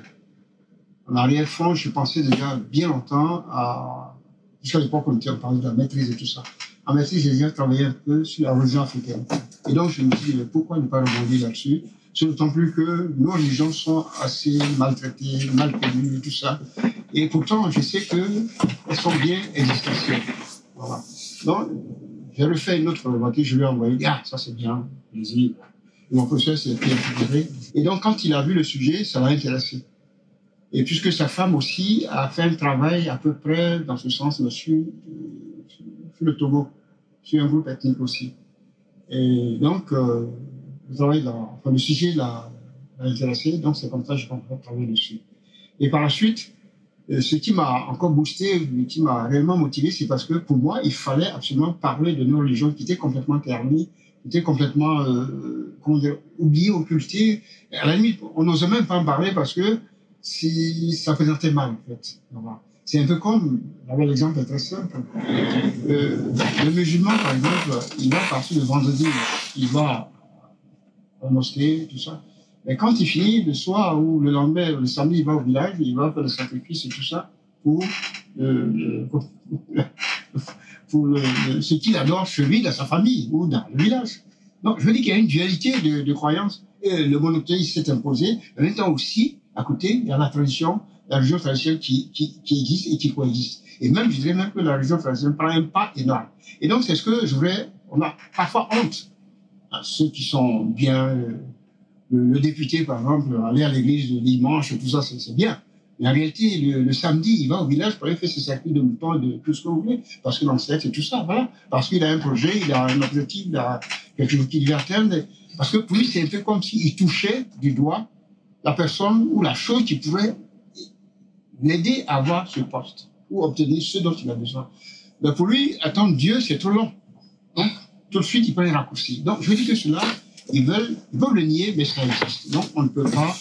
en arrière-fond, je pensais déjà bien longtemps à, jusqu'à l'époque, on, on parlait de la maîtrise et tout ça. En maîtrise, j'ai déjà travaillé un peu sur la religion africaine. Et donc, je me dis, pourquoi ne pas rebondir là-dessus? D'autant plus que nos religions sont assez maltraitées, mal connues tout ça. Et pourtant, je sais qu'elles sont bien existentielles. Voilà. Donc, j'ai refait une autre problématique, je lui ai envoyé, ah, ça c'est bien, vas-y. Mon professeur s'est intégré. Et donc, quand il a vu le sujet, ça l'a intéressé. Et puisque sa femme aussi a fait un travail à peu près dans ce sens sur, sur le Togo, sur un groupe ethnique aussi. Et donc, euh, enfin, le sujet l'a intéressé, donc c'est comme ça que commencé à travailler dessus. Et par la suite, euh, ce qui m'a encore boosté, qui m'a réellement motivé, c'est parce que pour moi, il fallait absolument parler de nos religions qui étaient complètement ternies, qui étaient complètement euh, oubliées, occultées. À la limite, on n'osait même pas en parler parce que si ça présentait mal, en fait. C'est un peu comme, l'exemple est très simple. Euh, le musulman, par exemple, il va partir le vendredi, il va la mosquée, tout ça. Mais quand il finit le soir ou le lendemain, le samedi, il va au village, il va faire le sacrifice et tout ça pour, euh, *laughs* pour le, ce qu'il adore chez lui, dans sa famille ou dans le village. Donc, je veux dire qu'il y a une dualité de, croyances. Le monothéisme s'est imposé. En même temps aussi, à côté, il y a la tradition, la religion traditionnelle qui, qui, qui existe et qui coexiste. Et même, je dirais même que la religion traditionnelle prend un pas énorme. Et donc, c'est ce que je voudrais, on a parfois honte ceux qui sont bien, euh, le, député par exemple, aller à l'église le dimanche, tout ça, c'est bien. Mais en réalité, le, samedi, il va au village pour aller faire ses sacrifices de moutons, de tout ce que vous voulez, parce que le c'est tout ça, voilà. Parce qu'il a un projet, il a un objectif, il a quelque chose qu'il veut atteindre. Parce que pour lui, c'est un peu comme s'il touchait du doigt la personne ou la chose qui pourrait l'aider à avoir ce poste ou obtenir ce dont il a besoin. Mais pour lui, attendre Dieu, c'est trop long. Tout de suite, ils prennent les raccourcis. Donc, je veux dire que cela, ils veulent, ils peuvent le nier, mais ça existe. Donc, on ne peut pas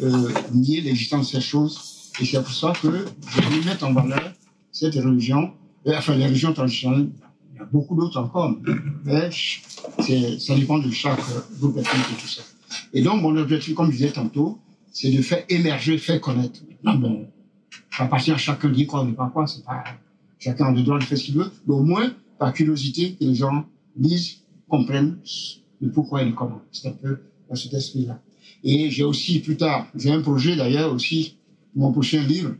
euh, nier l'existence de ces choses. Et c'est pour ça que je veux mettre en valeur cette religion, euh, enfin, les religions traditionnelles. Il y a beaucoup d'autres encore, mais ça dépend de chaque groupe ethnique et tout ça. Et donc, mon objectif, comme je disais tantôt, c'est de faire émerger, faire connaître. Non, bon, ça appartient à chacun dire quoi ou pas quoi, c'est pas, chacun a le droit de faire ce qu'il veut, mais au moins, par curiosité, que les gens lisent, comprennent le pourquoi et le. C'est un peu dans cet esprit-là. Et j'ai aussi, plus tard, j'ai un projet d'ailleurs aussi, mon prochain livre,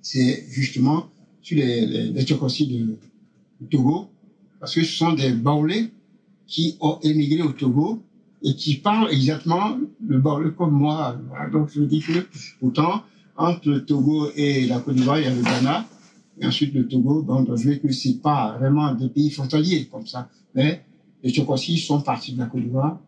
c'est justement sur les, les, les de, Togo, parce que ce sont des Baoulés qui ont émigré au Togo et qui parlent exactement le Baoulé comme moi. Donc je dis que pourtant, entre le Togo et la Côte d'Ivoire, il y a le Ghana, et ensuite le Togo, donc je veux que c'est pas vraiment des pays frontaliers comme ça. Mais les Tchokossis sont partis de la Côte d'Ivoire,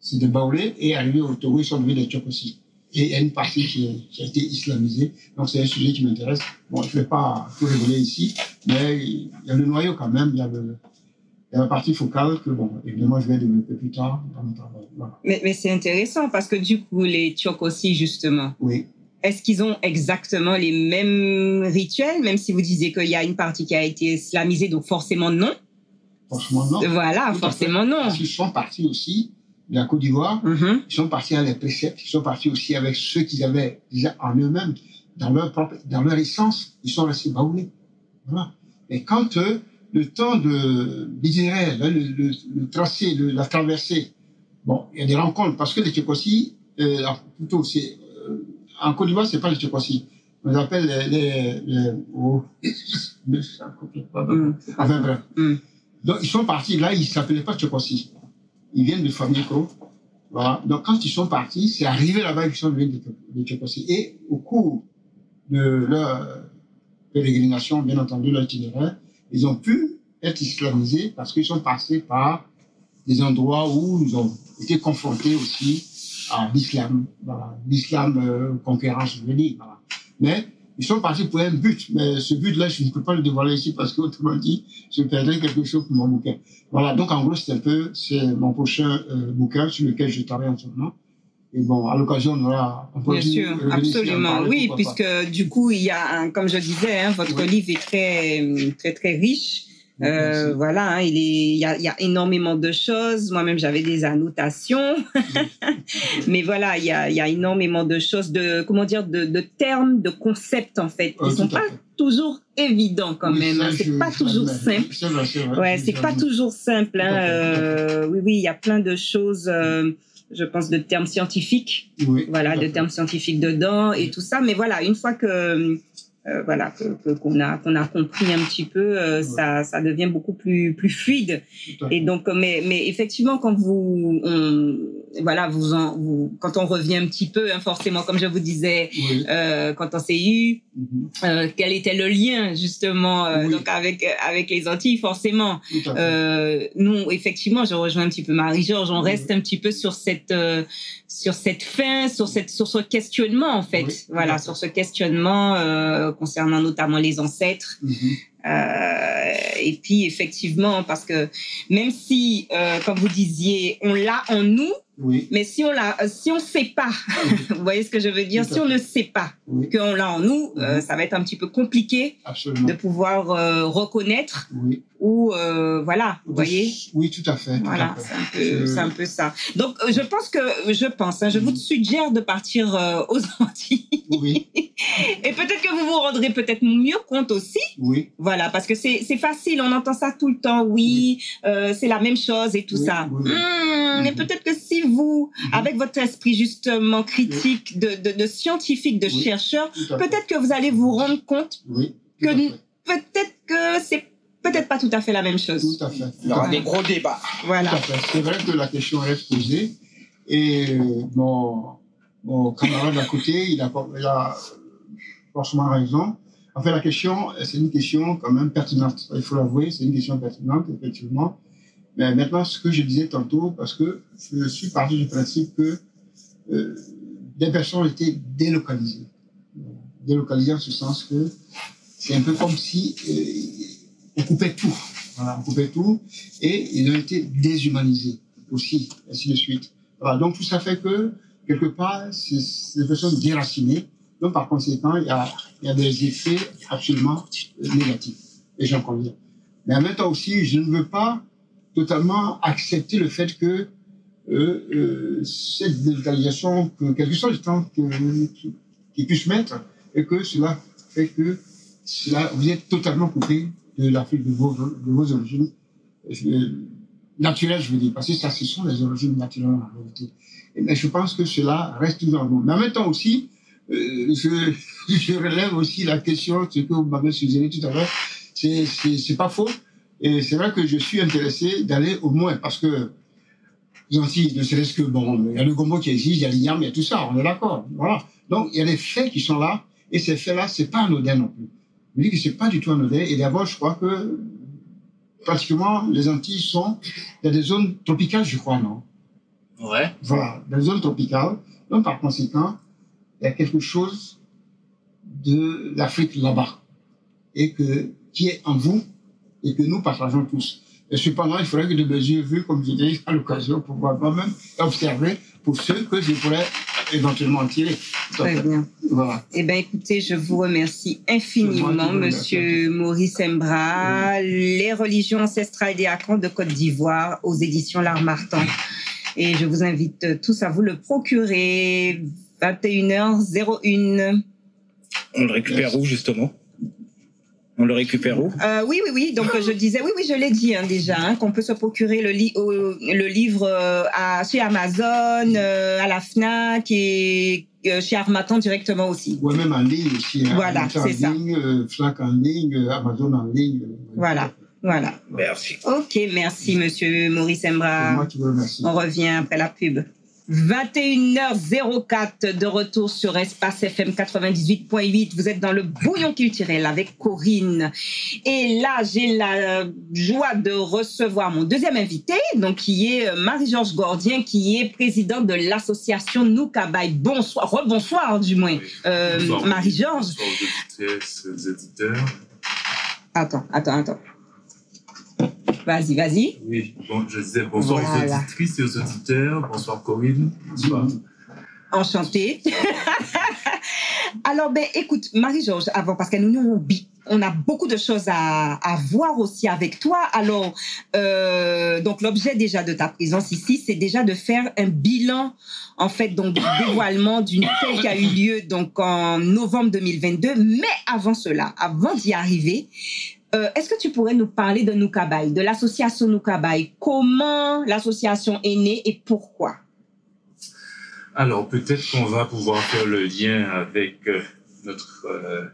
c'est de Baoulé, et arrivés au Togo, ils sont devenus des Tchokossis. et il y a une partie qui, qui a été islamisée. Donc c'est un sujet qui m'intéresse. Bon, je ne vais pas tout révéler ici, mais il y a le noyau quand même, il y a, le, il y a la partie focale que, bon, évidemment, je vais développer plus tard dans mon travail. Voilà. Mais, mais c'est intéressant parce que du coup, les aussi, justement, Oui. Est-ce qu'ils ont exactement les mêmes rituels, même si vous disiez qu'il y a une partie qui a été islamisée, donc forcément non? Franchement, non. Voilà, Tout forcément non. Parce qu'ils sont partis aussi de la Côte d'Ivoire, Mhm. ils sont partis avec les préceptes, ils sont partis aussi avec ceux qu'ils avaient déjà en eux-mêmes, dans leur propre, dans leur essence, ils sont restés baoulés. Voilà. Et quand euh, le temps de l'itinéraire, le, le, le tracé, le- la traversée, bon, il y a des rencontres, parce que les Tchécoslovaques, euh, plutôt, c'est, en Côte d'Ivoire, c'est pas les Tchécoslovaques. On les appelle les, les, les oh, Mm. enfin bref. Mm. Donc, ils sont partis, là, ils s'appelaient pas Tchécoslovaques. Ils viennent de Famiko. Voilà. Donc, quand ils sont partis, c'est arrivé là-bas qu'ils sont devenus des, Tchécoslovaques. Et au cours de leur pérégrination, bien entendu, leur itinéraire, ils ont pu être islamisés parce qu'ils sont passés par des endroits où ils ont été confrontés aussi à l'islam, voilà, l'islam euh, conquérant, je veux dire. Voilà. Mais ils sont partis pour un but, mais ce but-là, je ne peux pas le dévoiler ici parce qu'autrement dit, je perdrais quelque chose pour mon bouquin. Voilà, donc en gros, c'est un peu, c'est mon prochain euh, bouquin sur lequel je travaille en ce moment. Et bon, à l'occasion, on aura... on Bien sûr, en absolument. parler, Oui, pas. puisque du coup, il y a, un, comme je disais, hein, votre Oui. livre est très, très, très riche. Euh, voilà, hein, il est, y a, il y a énormément de choses. Moi-même, j'avais des annotations, *laughs* mais voilà, il y a, il y a énormément de choses, de comment dire, de, de termes, de concepts en fait. Ils Euh, sont pas fait. toujours évidents quand Oui, même. hein. C'est pas toujours simple. Ouais, c'est pas toujours simple. Hein. Euh, oui, oui, il y a plein de choses. euh, je pense de termes scientifiques Oui, voilà, de termes scientifiques dedans et tout ça. Mais voilà, une fois que euh, voilà que- que- qu'on a qu'on a compris un petit peu, euh, Ouais. ça ça devient beaucoup plus plus fluide. Et donc, euh, mais mais effectivement, quand vous on, voilà vous en vous, quand on revient un petit peu, hein, forcément, comme je vous disais. Oui. Euh, quand on s'est eu, Mhm. euh, quel était le lien justement euh, Oui. donc avec avec les Antilles forcément euh, nous, effectivement, je rejoins un petit peu Marie-Georges, on Oui. reste un petit peu sur cette, euh, sur cette fin, sur, cette, sur ce questionnement, en fait. Voilà, sur ce questionnement euh, concernant notamment les ancêtres. Mhm. Euh, et puis, effectivement, parce que même si, euh, comme vous disiez, on l'a en nous, Oui, mais si on l'a, si on sait pas, *laughs* vous voyez ce que je veux dire, si on ne sait pas oui, qu'on l'a en nous, euh, Mhm. ça va être un petit peu compliqué absolument. de pouvoir euh, reconnaître Oui. ou, euh, voilà, vous voyez. Oui, tout à fait. tout Voilà, c'est un, un peu ça. Donc, euh, je pense que, je pense, hein, je vous suggère de partir euh, aux Antilles. Oui, *laughs* Et peut-être que vous vous rendrez peut-être mieux compte aussi. oui. Voilà, parce que c'est facile, on entend ça tout le temps. Oui, euh, c'est la même chose et tout ça. Hmm, Mais Mhm. peut-être que si vous, Mhm. avec votre esprit justement critique, de, de, de scientifique, de Oui. chercheur, peut-être que vous allez vous rendre compte Oui, que peut-être que c'est peut-être pas tout à fait la même chose. Tout à fait. Il y aura des gros débats. Voilà. C'est vrai que la question reste posée. Et euh, mon, mon camarade à côté, il a, il a forcément raison. En fait, la question, c'est une question quand même pertinente. Il faut l'avouer, c'est une question pertinente, effectivement. Mais maintenant, ce que je disais tantôt, parce que je suis parti du principe que euh, des personnes été délocalisées. Délocalisées en ce sens que c'est un peu comme si euh, on coupait tout. Voilà, on coupait tout et ils ont été déshumanisés aussi, ainsi de suite. Voilà, donc tout ça fait que, quelque part, c'est des personnes déracinées. Donc par conséquent, il y a, il y a des effets absolument euh, négatifs. Et j'en conviens. Mais en même temps aussi, je ne veux pas totalement accepter le fait que euh, euh, cette délocalisation, que quelque chose de temps que- qui, qui puisse mettre, et que cela fait que cela, vous êtes totalement coupé de l'Afrique, de vos, de vos origines euh, naturelles, je veux dire, parce que ça, ce sont les origines naturelles en réalité. Mais je pense que cela reste toujours en. Mais en même temps aussi, *laughs* je, relève aussi la question, ce que vous m'avez suggéré tout à l'heure, c'est pas faux. Et c'est vrai que je suis intéressé d'aller au moins, parce que les Antilles, ne serait-ce que, bon, il y a le gombo qui existe, il y a l'igname, il y a tout ça, on est d'accord. Voilà. Donc, il y a des faits qui sont là, et ces faits-là, c'est pas anodin non plus. Je dis que c'est pas du tout anodin, et d'abord, je crois que, pratiquement, les Antilles sont dans des zones tropicales, je crois, non? Ouais. Voilà, dans les zones tropicales. Donc, par conséquent, il y a quelque chose de l'Afrique là-bas et que qui est en vous et que nous partageons tous. Et cependant, il faudrait que de mes yeux vus, comme je dis, à l'occasion, pour pouvoir moi-même observer pour ceux que je pourrais éventuellement tirer. Très bien. Voilà. Eh bien, écoutez, je vous remercie infiniment, Monsieur Maurice Embra, Les religions ancestrales des Akans de Côte d'Ivoire, aux éditions L'Art Martin. Et je vous invite tous à vous le procurer. 21h01. On le récupère où, justement? On le récupère où? Euh, Oui, oui, oui. Donc je disais, oui, oui, je l'ai dit hein, déjà, hein, qu'on peut se procurer le, le livre euh, à, chez Amazon, euh, à la Fnac et chez Armatan directement aussi. Oui, même en ligne aussi. Hein. voilà, c'est ça. Fnac en ligne, Amazon en ligne. Voilà. Voilà. Merci. Ok, merci, monsieur Maurice Embra. Moi qui vous remercie. On revient après la pub. 21h04 de retour sur Espace FM 98.8. Vous êtes dans le bouillon culturel avec Corinne. Et là, j'ai la joie de recevoir mon deuxième invité, donc qui est euh, Marie-Georges Gordien, qui est présidente de l'association Noukabaï. Bonsoir, rebonsoir du moins, euh, Marie-Georges. Bonsoir, éditeurs. Attends, attends, attends. Vas-y, vas-y. Oui, bon, je disais bonsoir aux auditrices et aux auditeurs. Bonsoir Corinne. Bonsoir. Enchantée. *laughs* Alors, ben, écoute, Marie-Georges, avant, parce que nous, on a beaucoup de choses à, à voir aussi avec toi. Alors, euh, donc l'objet déjà de ta présence ici, c'est déjà de faire un bilan, en fait, donc du *coughs* dévoilement d'une fête qui a eu lieu donc en novembre 2022. Mais avant cela, avant d'y arriver, euh, est-ce que tu pourrais nous parler de Noukabaï, de l'association Noukabaï? Comment l'association est née et pourquoi? Alors, peut-être qu'on va pouvoir faire le lien avec euh, notre, euh,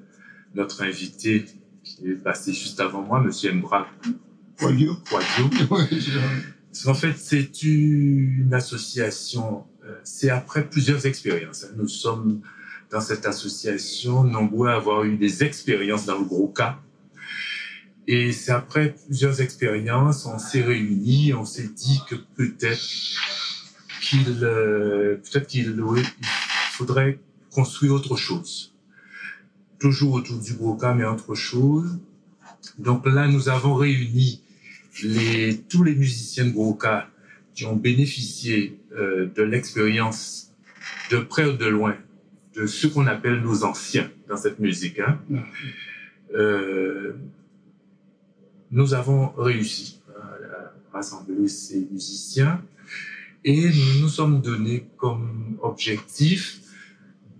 notre invité qui est passé juste avant moi, M. Mbra. *laughs* Quadio. en fait, c'est une association, c'est après plusieurs expériences. Nous sommes dans cette association nombreux à avoir eu des expériences dans le gros cas et c'est après plusieurs expériences, on s'est réunis, on s'est dit que peut-être qu'il euh, peut-être qu'il faudrait construire autre chose. Toujours autour du Broca, mais autre chose. Donc là, nous avons réuni les, tous les musiciens de Broca qui ont bénéficié euh, de l'expérience de près ou de loin de ce qu'on appelle nos anciens dans cette musique. Hein. Euh, nous avons réussi à rassembler ces musiciens et nous nous sommes donnés comme objectif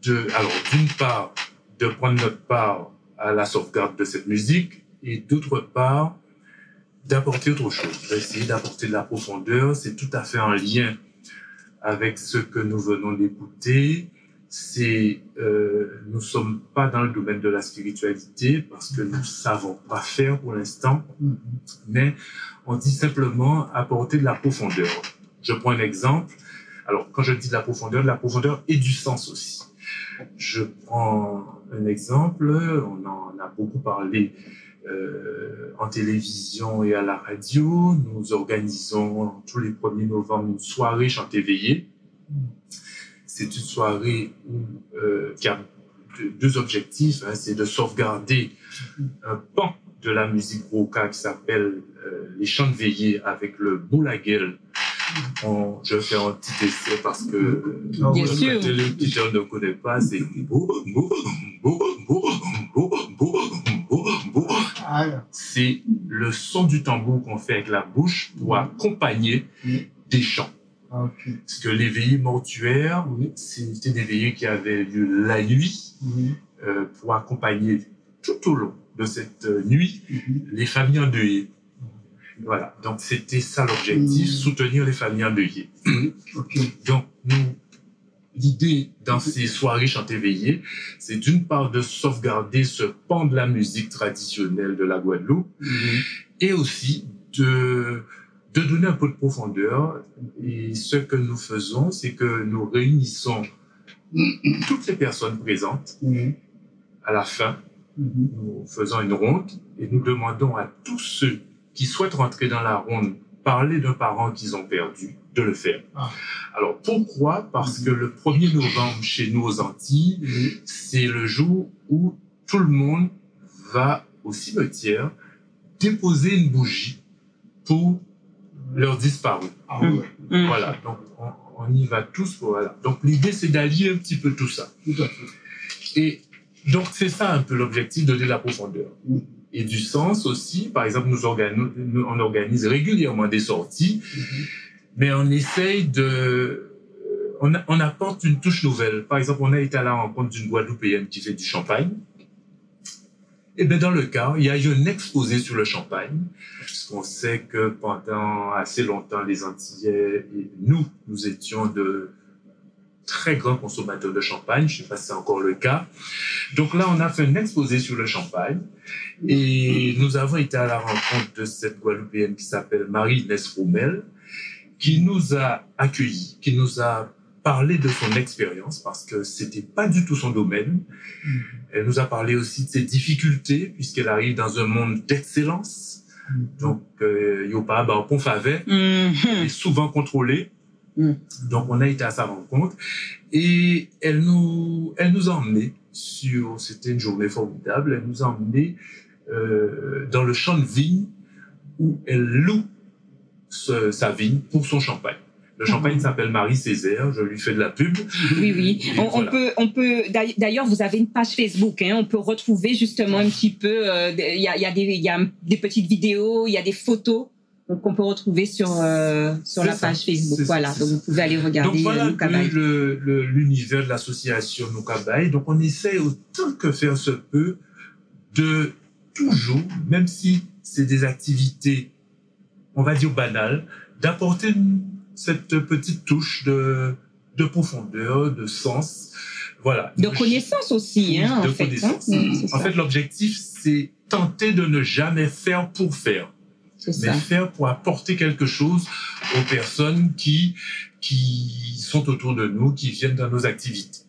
de, alors d'une part, de prendre notre part à la sauvegarde de cette musique et d'autre part, d'apporter autre chose, d'essayer d'apporter de la profondeur. C'est tout à fait en lien avec ce que nous venons d'écouter c'est euh, nous sommes pas dans le domaine de la spiritualité parce que nous savons pas faire pour l'instant, mais on dit simplement apporter de la profondeur. Je prends un exemple. Alors, quand je dis de la profondeur, de la profondeur et du sens aussi. Je prends un exemple. On en a beaucoup parlé euh, en télévision et à la radio. Nous organisons tous les 1er novembre une soirée chantée veillée c'est une soirée euh, qui a deux objectifs. Hein. c'est de sauvegarder un pan de la musique broca qui s'appelle euh, les chants de veillée avec le boulaguel. je fais un petit essai parce que Bien sûr. les gens ne connaissent pas, c'est c'est le son du tambour qu'on fait avec la bouche pour accompagner des chants. Parce que les veillées mortuaires, c'était des veillées qui avaient lieu la nuit euh, pour accompagner tout au long de cette euh, nuit mhm. les familles endeuillées. Voilà, donc c'était ça l'objectif, mhm. soutenir les familles endeuillées. Donc nous, l'idée dans ces soirées chantées veillées, c'est d'une part de sauvegarder ce pan de la musique traditionnelle de la Guadeloupe mhm. et aussi de de donner un peu de profondeur. Et ce que nous faisons, c'est que nous réunissons toutes les personnes présentes. À la fin, nous faisons une ronde et nous demandons à tous ceux qui souhaitent rentrer dans la ronde parler d'un parent qu'ils ont perdu, de le faire. Ah. Alors pourquoi? Parce que le 1er novembre chez nous aux Antilles, c'est le jour où tout le monde va au cimetière déposer une bougie pour leurs disparus. Ah ouais. Mm. Voilà, donc on, on y va tous. Voilà. Donc l'idée c'est d'allier un petit peu tout ça. Tout à fait. Et donc c'est ça un peu l'objectif, donner de la profondeur. Mm. Et du sens aussi, par exemple, nous, organi- nous- on organise régulièrement des sorties, mais on essaye de... euh, On, a- on apporte une touche nouvelle. Par exemple, on a été à la rencontre d'une Guadeloupéenne qui fait du champagne. Et bien dans le cas, il y a eu un exposé sur le champagne, puisqu'on sait que pendant assez longtemps, les Antillais et nous, nous étions de très grands consommateurs de champagne. Je ne sais pas si c'est encore le cas. Donc là, on a fait un exposé sur le champagne et nous avons été à la rencontre de cette Guadeloupéenne qui s'appelle Marie-Inès Roumel, qui nous a accueillis, qui nous a parlé de son expérience parce que c'était pas du tout son domaine. Elle nous a parlé aussi de ses difficultés puisqu'elle arrive dans un monde d'excellence. Donc, euh, Yopa, bah, Pont Favet, Mhm. est souvent contrôlée. Mm. Donc, on a été à sa rencontre et elle nous, elle nous a emmenés sur, c'était une journée formidable, elle nous a emmenés euh, dans le champ de vigne où elle loue ce- sa vigne pour son champagne. Le champagne s'appelle Marie Césaire, je lui fais de la pub. Oui, oui. On, on voilà. peut, on peut. d'ailleurs- vous avez une page Facebook. Hein, on peut retrouver justement un petit peu. euh, Il y, a, il y, a des- y a des petites vidéos, il y a des photos. Donc, on peut retrouver sur euh, sur la ça. page Facebook. Ça, Voilà. Donc, vous pouvez aller Donc regarder voilà euh, le- le- l'univers de l'association Nukabai. Donc on essaie autant que faire se peut de toujours, même si c'est des activités, on va dire banales, d'apporter une- cette petite touche de, de profondeur, de sens. Voilà. De connaissance aussi, hein, de en fait. hein. En fait, l'objectif, c'est tenter de ne jamais faire pour faire C'est mais ça. faire pour apporter quelque chose aux personnes qui, qui sont autour de nous, qui viennent dans nos activités.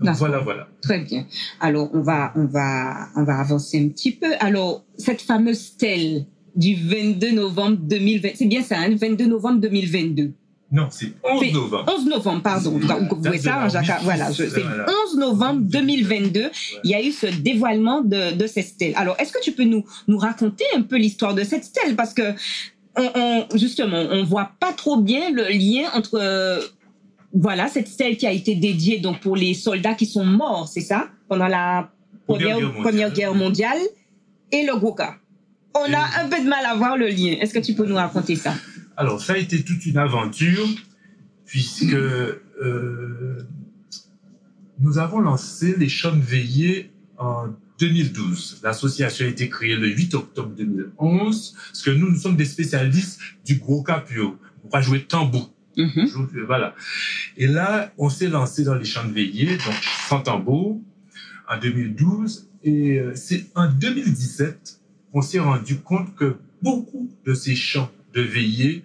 Donc voilà, voilà. Très bien. Alors, on va, on va, on va avancer un petit peu. Alors, cette fameuse stèle du 22 novembre 2020, c'est bien ça, hein, 22 novembre 2022. Non, c'est 11 C'est novembre. 11 novembre, pardon. Donc, vous voyez date ça, Jacques, voilà, c'est Voilà. 11 novembre 2022. Il y a eu ce dévoilement de, de cette stèle. Alors, est-ce que tu peux nous, nous raconter un peu l'histoire de cette stèle? Parce que, on, on- justement, on voit pas trop bien le lien entre, euh, voilà, cette stèle qui a été dédiée donc pour les soldats qui sont morts, c'est ça? Pendant la Première Guerre mondiale. Première Guerre mondiale et le Goka. On Et- a un peu de mal à voir le lien. Est-ce que tu peux nous raconter ça? Alors, ça a été toute une aventure, puisque euh, nous avons lancé les chants de veillée en 2012. L'association a été créée le 8 octobre 2011, parce que nous, nous sommes des spécialistes du gros capio. On va jouer tambour. Mhm. joue- Voilà. Et là, on s'est lancé dans les chants de veillée, donc sans tambour, en 2012. Et euh, c'est en 2017 qu'on s'est rendu compte que beaucoup de ces chants de veillée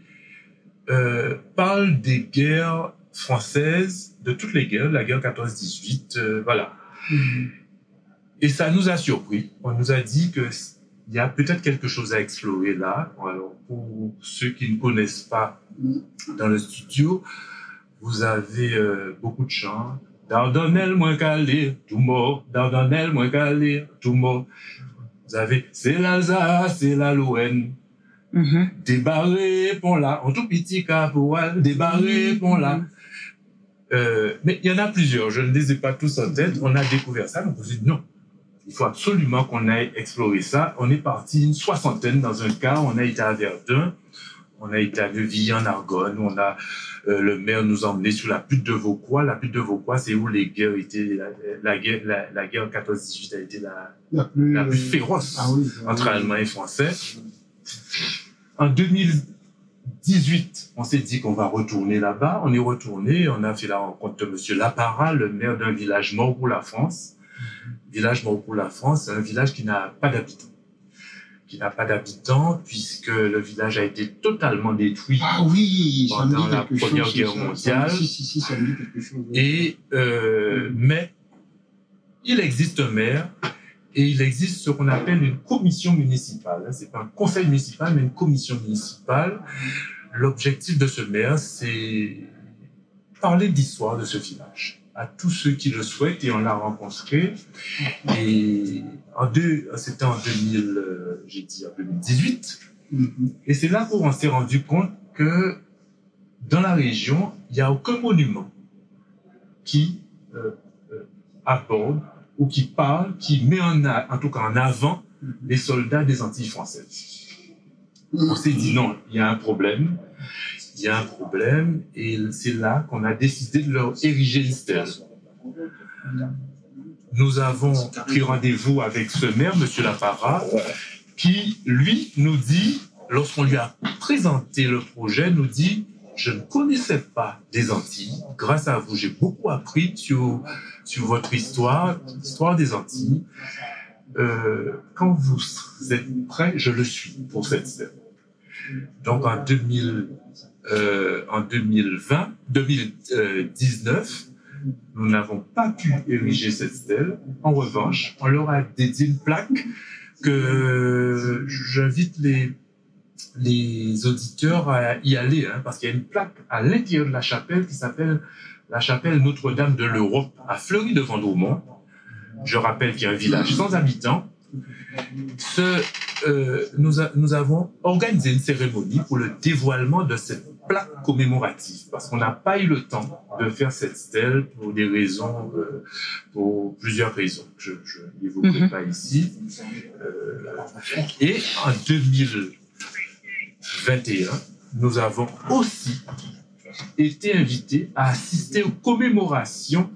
euh, parlent des guerres françaises, de toutes les guerres, la guerre 14-18, euh, voilà. Et ça nous a surpris. On nous a dit que il y a peut-être quelque chose à explorer là. Alors, pour ceux qui ne connaissent pas dans le studio, vous avez euh, beaucoup de chants. Dardonnel moins calé, tout mort. Dardonnel moins calé, tout mort. Vous avez c'est l'Alsace, c'est la Lorraine. Mhm. Débarré, pont là. En tout petit caporal, débarré, pont là. Euh, mais il y en a plusieurs. Je ne les ai pas tous en tête. On a découvert ça. Donc on s'est dit non. Il faut absolument qu'on aille explorer ça. On est parti une soixantaine dans un cas. On a été à Verdun. On a été à Neuville en Argonne. On a euh, le maire nous a emmenés sur la butte de Vauquois. La butte de Vauquois, c'est où les guerres étaient. La, la guerre, la, la guerre 14-18 a été la, La plus, la plus féroce Ah oui. entre Allemands et Français. En 2018, on s'est dit qu'on va retourner là-bas. On est retourné. On a fait la rencontre de Monsieur Lapara, le maire d'un village mort pour la France. Village mort pour la France, c'est un village qui n'a pas d'habitants. Qui n'a pas d'habitants puisque le village a été totalement détruit. Ah oui, Pendant la Première chose. Guerre ça, mondiale. Si, si, si, ça me dit quelque chose. Et euh, mais il existe un maire et il existe ce qu'on appelle une commission municipale. C'est pas un conseil municipal, mais une commission municipale l'objectif de ce maire, c'est parler d'histoire de ce village à tous ceux qui le souhaitent et on l'a rencontré. Et en deux, c'était en 2000, euh, j'ai dit en 2018. Mm-hmm. Et c'est là où on s'est rendu compte que dans la région, il n'y a aucun monument qui euh, euh, aborde ou qui parle, qui met en, en tout cas en avant mm-hmm. les soldats des Antilles françaises. On s'est dit non, il y a un problème il y a un problème et c'est là qu'on a décidé de leur ériger une stèle. Nous avons pris rendez-vous avec ce maire, Monsieur Lapara, qui, lui, nous dit, lorsqu'on lui a présenté le projet, nous dit, je ne connaissais pas des Antilles. Grâce à vous, j'ai beaucoup appris sur, sur votre histoire, l'histoire des Antilles. Euh, quand vous êtes prêt, je le suis pour cette stèle. Donc en 2000, euh, en 2020, 2019, nous n'avons pas pu ériger cette stèle. En revanche, on leur a dédié une plaque que j'invite les, les auditeurs à y aller, hein, parce qu'il y a une plaque à l'intérieur de la chapelle qui s'appelle la chapelle Notre-Dame de l'Europe à Fleury-de-Vendôme. Je rappelle qu'il y a un village sans habitants. Ce, euh, nous, nous avons organisé une cérémonie pour le dévoilement de cette plaque commémorative parce qu'on n'a pas eu le temps de faire cette stèle pour des raisons, euh, pour plusieurs raisons. Je, je n'évoquerai mhm. pas ici. Euh, et en 2021, nous avons aussi été invités à assister aux commémorations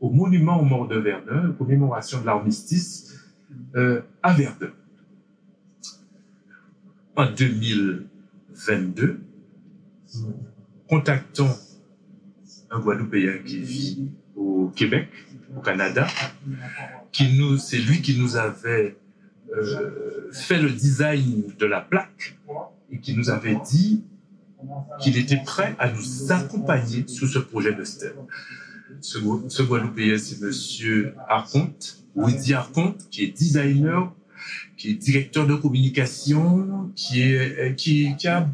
au monument aux morts de Verdun, aux commémorations de l'armistice euh, à Verdun. En 2022, contactons un Guadeloupéen qui vit au Québec, au Canada, qui nous, c'est lui qui nous avait euh, fait le design de la plaque et qui nous avait dit qu'il était prêt à nous accompagner sur ce projet de stèle. Ce, ce Guadeloupéen, c'est Monsieur Arconte, Woody Arconte, qui est designer, qui est directeur de communication, qui, est, qui, qui a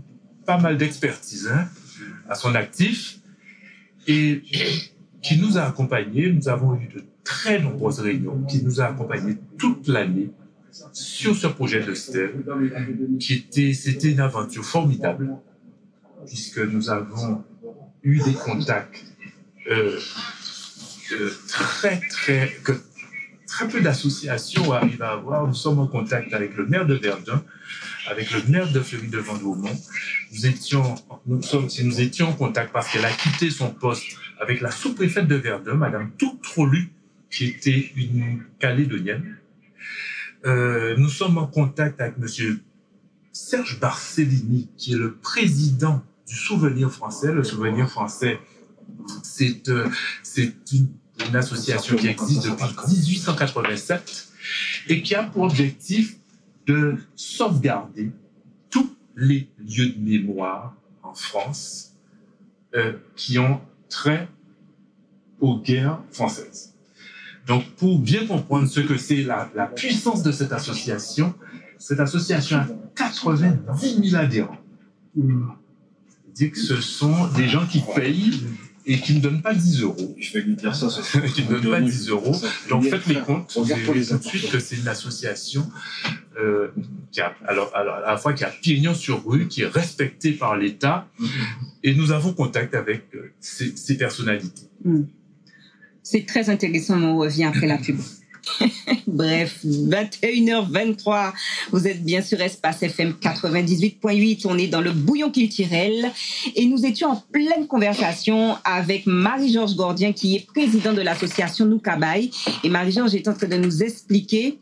pas mal d'expertise hein, à son actif et qui nous a accompagnés. Nous avons eu de très nombreuses réunions, qui nous a accompagnés toute l'année sur ce projet de STEM, qui était, c'était une aventure formidable, puisque nous avons eu des contacts euh, très, très, que très peu d'associations arrivent à avoir. Nous sommes en contact avec le maire de Verdun, avec le maire de Fleury de Vendôme. Nous étions, nous sommes, si nous étions en contact parce qu'elle a quitté son poste avec la sous-préfète de Verdun, Madame Toutrolu, qui était une Calédonienne. Euh, nous sommes en contact avec Monsieur Serge Barcellini, qui est le président du Souvenir français. Le Souvenir français, c'est euh, une, une association qui existe depuis 1887 et qui a pour objectif de sauvegarder tous les lieux de mémoire en France euh, qui ont trait aux guerres françaises. Donc, pour bien comprendre ce que c'est la, la, puissance de cette association, cette association a 90 000 adhérents. C'est-à-dire que ce sont des gens qui payent et qui ne donne pas 10 euros. Je vais lui dire ça. ça *laughs* qui ne donne pas 10 euros. Donc faites les comptes. Vous verrez tout de suite que c'est une association euh, qui a, alors, alors, à la fois qui a pignon sur rue, qui est respectée par l'État, et nous avons contact avec euh, ces, ces, personnalités. Hmm. C'est très intéressant, on revient après la pub. *laughs* Bref, 21h23, vous êtes bien sur Espace FM 98.8, on est dans le bouillon culturel et nous étions en pleine conversation avec Marie-Georges Gordien qui est président de l'association Noukabaï et Marie-Georges est en train de nous expliquer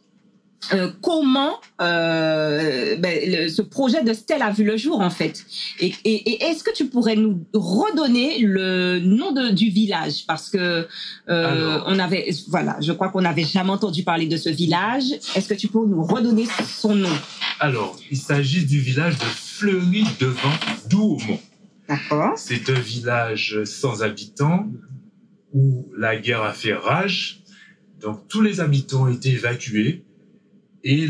euh, comment euh, ben, ce projet de Stella a vu le jour en fait? Et, et, est-ce que tu pourrais nous redonner le nom de, du village? Parce que euh, on avait voilà, je crois qu'on n'avait jamais entendu parler de ce village. Est-ce que tu peux nous redonner son nom? Alors, il s'agit du village de Fleury devant Douaumont. D'accord. C'est un village sans habitants où la guerre a fait rage. Donc tous les habitants ont été évacués et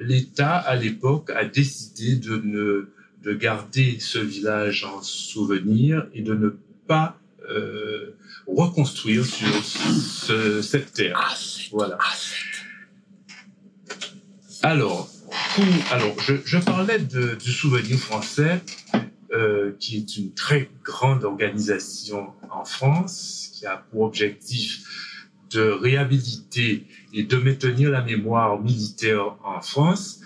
l'État, à l'époque, a décidé de ne de garder ce village en souvenir et de ne pas euh, reconstruire sur cette terre. Ah, voilà. Alors, alors je, parlais du souvenir français, euh, qui est une très grande organisation en France, qui a pour objectif de réhabiliter et de maintenir la mémoire militaire en France.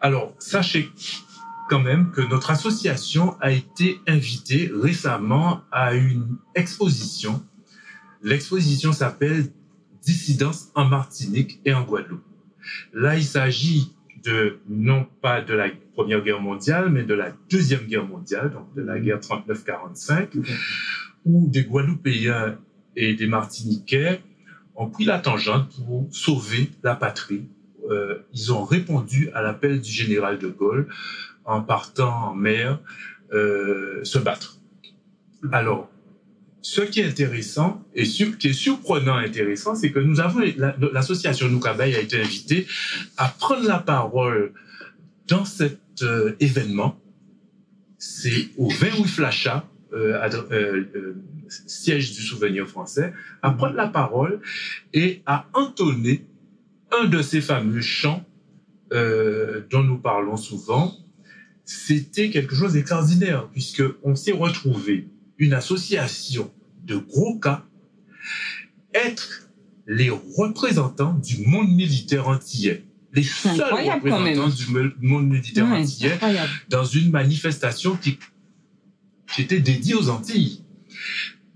Alors, sachez quand même que notre association a été invitée récemment à une exposition. L'exposition s'appelle Dissidence en Martinique et en Guadeloupe. Là, il s'agit de non pas de la Première Guerre mondiale, mais de la Deuxième Guerre mondiale, donc de la guerre 39-45, où des Guadeloupéens et des Martiniquais ont pris la tangente pour sauver la patrie. Euh, ils ont répondu à l'appel du général de Gaulle en partant en mer euh, se battre. Alors, ce qui est intéressant et qui est surprenant intéressant, c'est que nous avons l'association Noukabaye a été invitée à prendre la parole dans cet euh, événement. C'est au 20 rue Flacha, euh, euh, siège du souvenir français, à prendre la parole et à entonner un de ces fameux chants dont nous parlons souvent, c'était quelque chose d'extraordinaire, puisque on s'est retrouvé une association de gros cas être les représentants du monde militaire antillais. Les seuls représentants du monde militaire antillais dans une manifestation qui, qui était dédiée aux Antilles.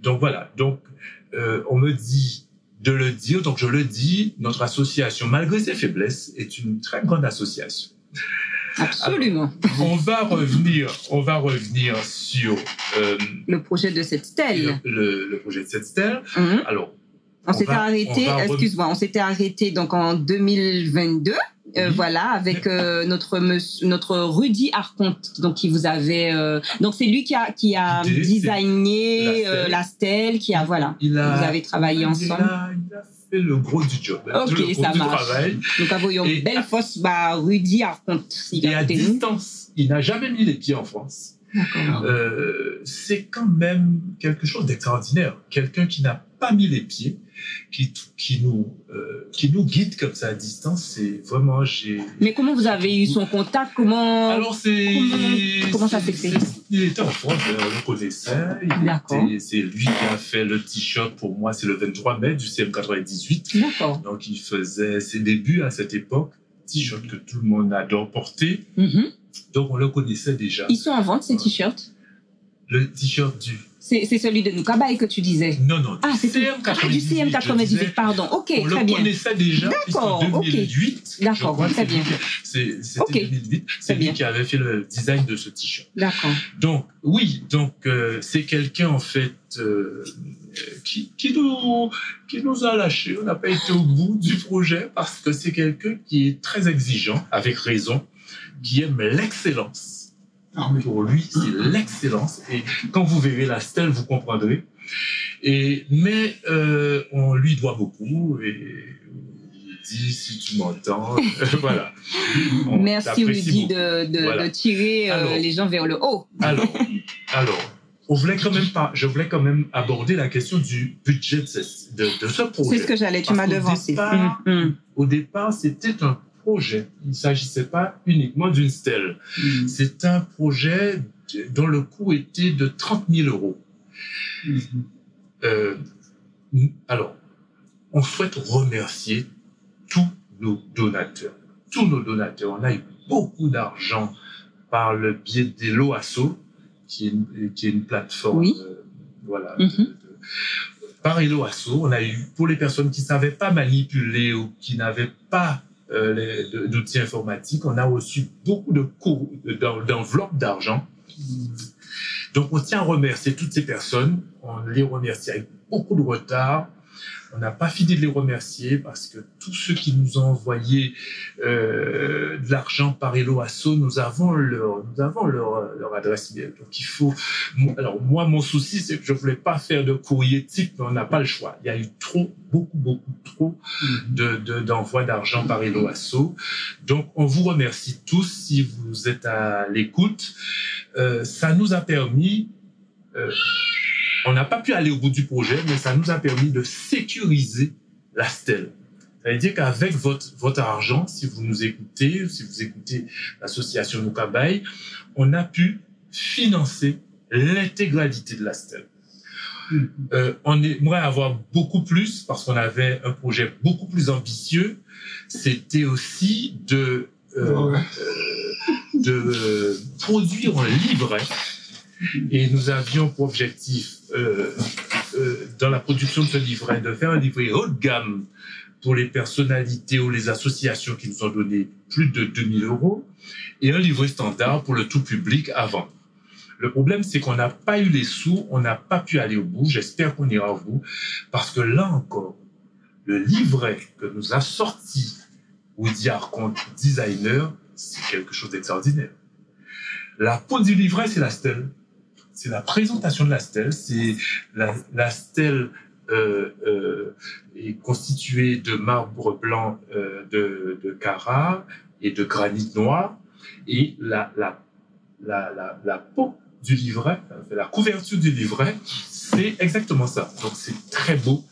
Donc voilà, donc euh, on me dit de le dire, donc je le dis, notre association, malgré ses faiblesses, est une très grande association. Absolument. on va revenir, on va revenir sur euh, le projet de cette stèle. Le, projet de cette stèle. Mhm. Alors, on, s'était arrêté, excuse-moi, on s'était arrêté donc en 2022. Euh, voilà, avec euh, notre notre Rudy Arconte, donc qui vous avait, donc c'est lui qui a qui a designé la stèle, qui a voilà, vous avez travaillé ensemble fait le gros du job. Hein, ok, le ça marche. Travail. Donc, avons une belle fosse, bah, Rudy raconte. Et à distance, il n'a jamais mis les pieds en France. Euh, c'est quand même quelque chose d'extraordinaire. Quelqu'un qui n'a pas mis les pieds, qui, qui, nous, euh, qui nous guide comme ça à distance, c'est vraiment. j'ai. Mais comment vous avez eu son contact? Comment. Alors, c'est. Comment, ça s'est fait? Il était en France, on le connaissait. C'est lui qui a fait le t-shirt pour moi, c'est le 23 mai du CM98. D'accord. Donc, il faisait ses débuts à cette époque. T-shirt que tout le monde adore porter. Mm-hmm. Donc, on le connaissait déjà. Ils sont en vente, ces t-shirts Le t-shirt du c'est celui de Nukabaï que tu disais. Non, non. Ah, c'est ah, du CM98, pardon. Ok, on très bien. On le connaissait déjà. D'accord, 2008. D'accord, très bien. C'était okay. 2008. C'est lui qui avait fait le design de ce t-shirt. D'accord. Donc, oui, donc euh, c'est quelqu'un en fait euh, qui, qui, nous, qui nous a lâchés. On n'a pas été au bout du projet parce que c'est quelqu'un qui est très exigeant, avec raison, qui aime l'excellence ah pour lui, c'est l'excellence. Et quand vous verrez la stèle, vous comprendrez. Et, mais euh, on lui doit beaucoup. Et il dit, si tu m'entends, *laughs* voilà. Merci Rudy de, de, tirer euh, les gens vers le haut. alors, alors on voulait quand même pas, je voulais quand même aborder la question du budget de, de ce projet. C'est ce que j'allais, tu m'as devancé. Hum, hum. Au départ, c'était un projet. Il ne s'agissait pas uniquement d'une stèle. Mm. C'est un projet dont le coût était de 30 000 euros. Mm-hmm. Euh, alors, on souhaite remercier tous nos donateurs. Tous nos donateurs. On a eu beaucoup d'argent par le biais qui est une, qui est une plateforme. Euh, voilà. Mm-hmm. par Eloasso, on a eu, pour les personnes qui ne savaient pas manipuler ou qui n'avaient pas euh, d'outils informatiques. On a reçu beaucoup de cours, d'enveloppes d'argent. Donc, on tient à remercier toutes ces personnes. On les remercie avec beaucoup de retard. On n'a pas fini de les remercier parce que tous ceux qui nous ont envoyé euh, de l'argent par Hello Asso, nous avons leur, nous avons leur, leur adresse mail. Donc il faut. Alors moi, mon souci, c'est que je voulais pas faire de courrier type, mais on n'a pas le choix. Il y a eu trop, beaucoup, beaucoup trop de d'envois d'argent par Hello Asso. Donc on vous remercie tous si vous êtes à l'écoute. Euh, ça nous a permis euh, on n'a pas pu aller au bout du projet, mais ça nous a permis de sécuriser la stèle. Ça veut dire qu'avec votre, votre argent, si vous nous écoutez, si vous écoutez l'association Nukabai, on a pu financer l'intégralité de la stèle. Euh, on aimerait avoir beaucoup plus parce qu'on avait un projet beaucoup plus ambitieux. C'était aussi de, euh, euh de euh, produire un livret et nous avions pour objectif, euh, euh, dans la production de ce livret, de faire un livret haut de gamme pour les personnalités ou les associations qui nous ont donné plus de 2000 euros et un livret standard pour le tout public à vendre. Le problème, c'est qu'on n'a pas eu les sous, on n'a pas pu aller au bout. J'espère qu'on ira au bout parce que là encore, le livret que nous a sorti Woody Arcon Designer, c'est quelque chose d'extraordinaire. La peau du livret, c'est la stèle c'est la présentation de la stèle. C'est la, stèle euh, euh, est constituée de marbre blanc euh, de, de Cara et de granit noir. Et la, la, la, la, peau du livret, la couverture du livret, c'est exactement ça. Donc c'est très beau.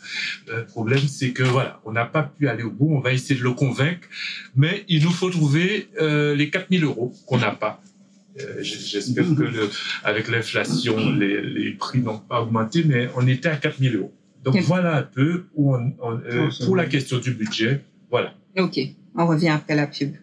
Le problème, c'est que voilà, on n'a pas pu aller au bout. On va essayer de le convaincre, mais il nous faut trouver euh, les 4000 euros qu'on n'a pas. Euh, j'espère que le, avec l'inflation, les, les, prix n'ont pas augmenté, mais on était à 4 000 euros. Donc voilà un peu où on, euh, pour la question du budget. Voilà. Ok, on revient après la pub.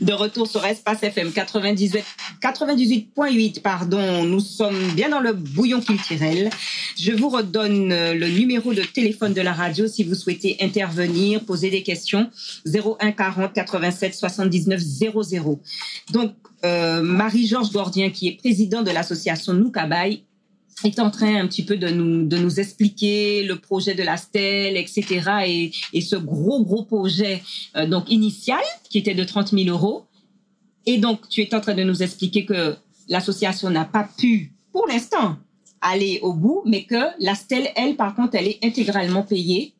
De retour sur Espace FM 98.8, 98 pardon. Nous sommes bien dans le bouillon culturel. Je vous redonne euh, le numéro de téléphone de la radio si vous souhaitez intervenir, poser des questions. 01 40 87 79 00. Donc, euh, Marie-Georges Gordien, qui est président de l'association Noukabaï, est en train un petit peu de nous, de nous expliquer le projet de la stèle, etc. Et, et ce gros, gros projet euh, donc initial qui était de 30 000 euros. Et donc, tu es en train de nous expliquer que l'association n'a pas pu, pour l'instant, aller au bout, mais que la stèle, elle, par contre, elle est intégralement payée.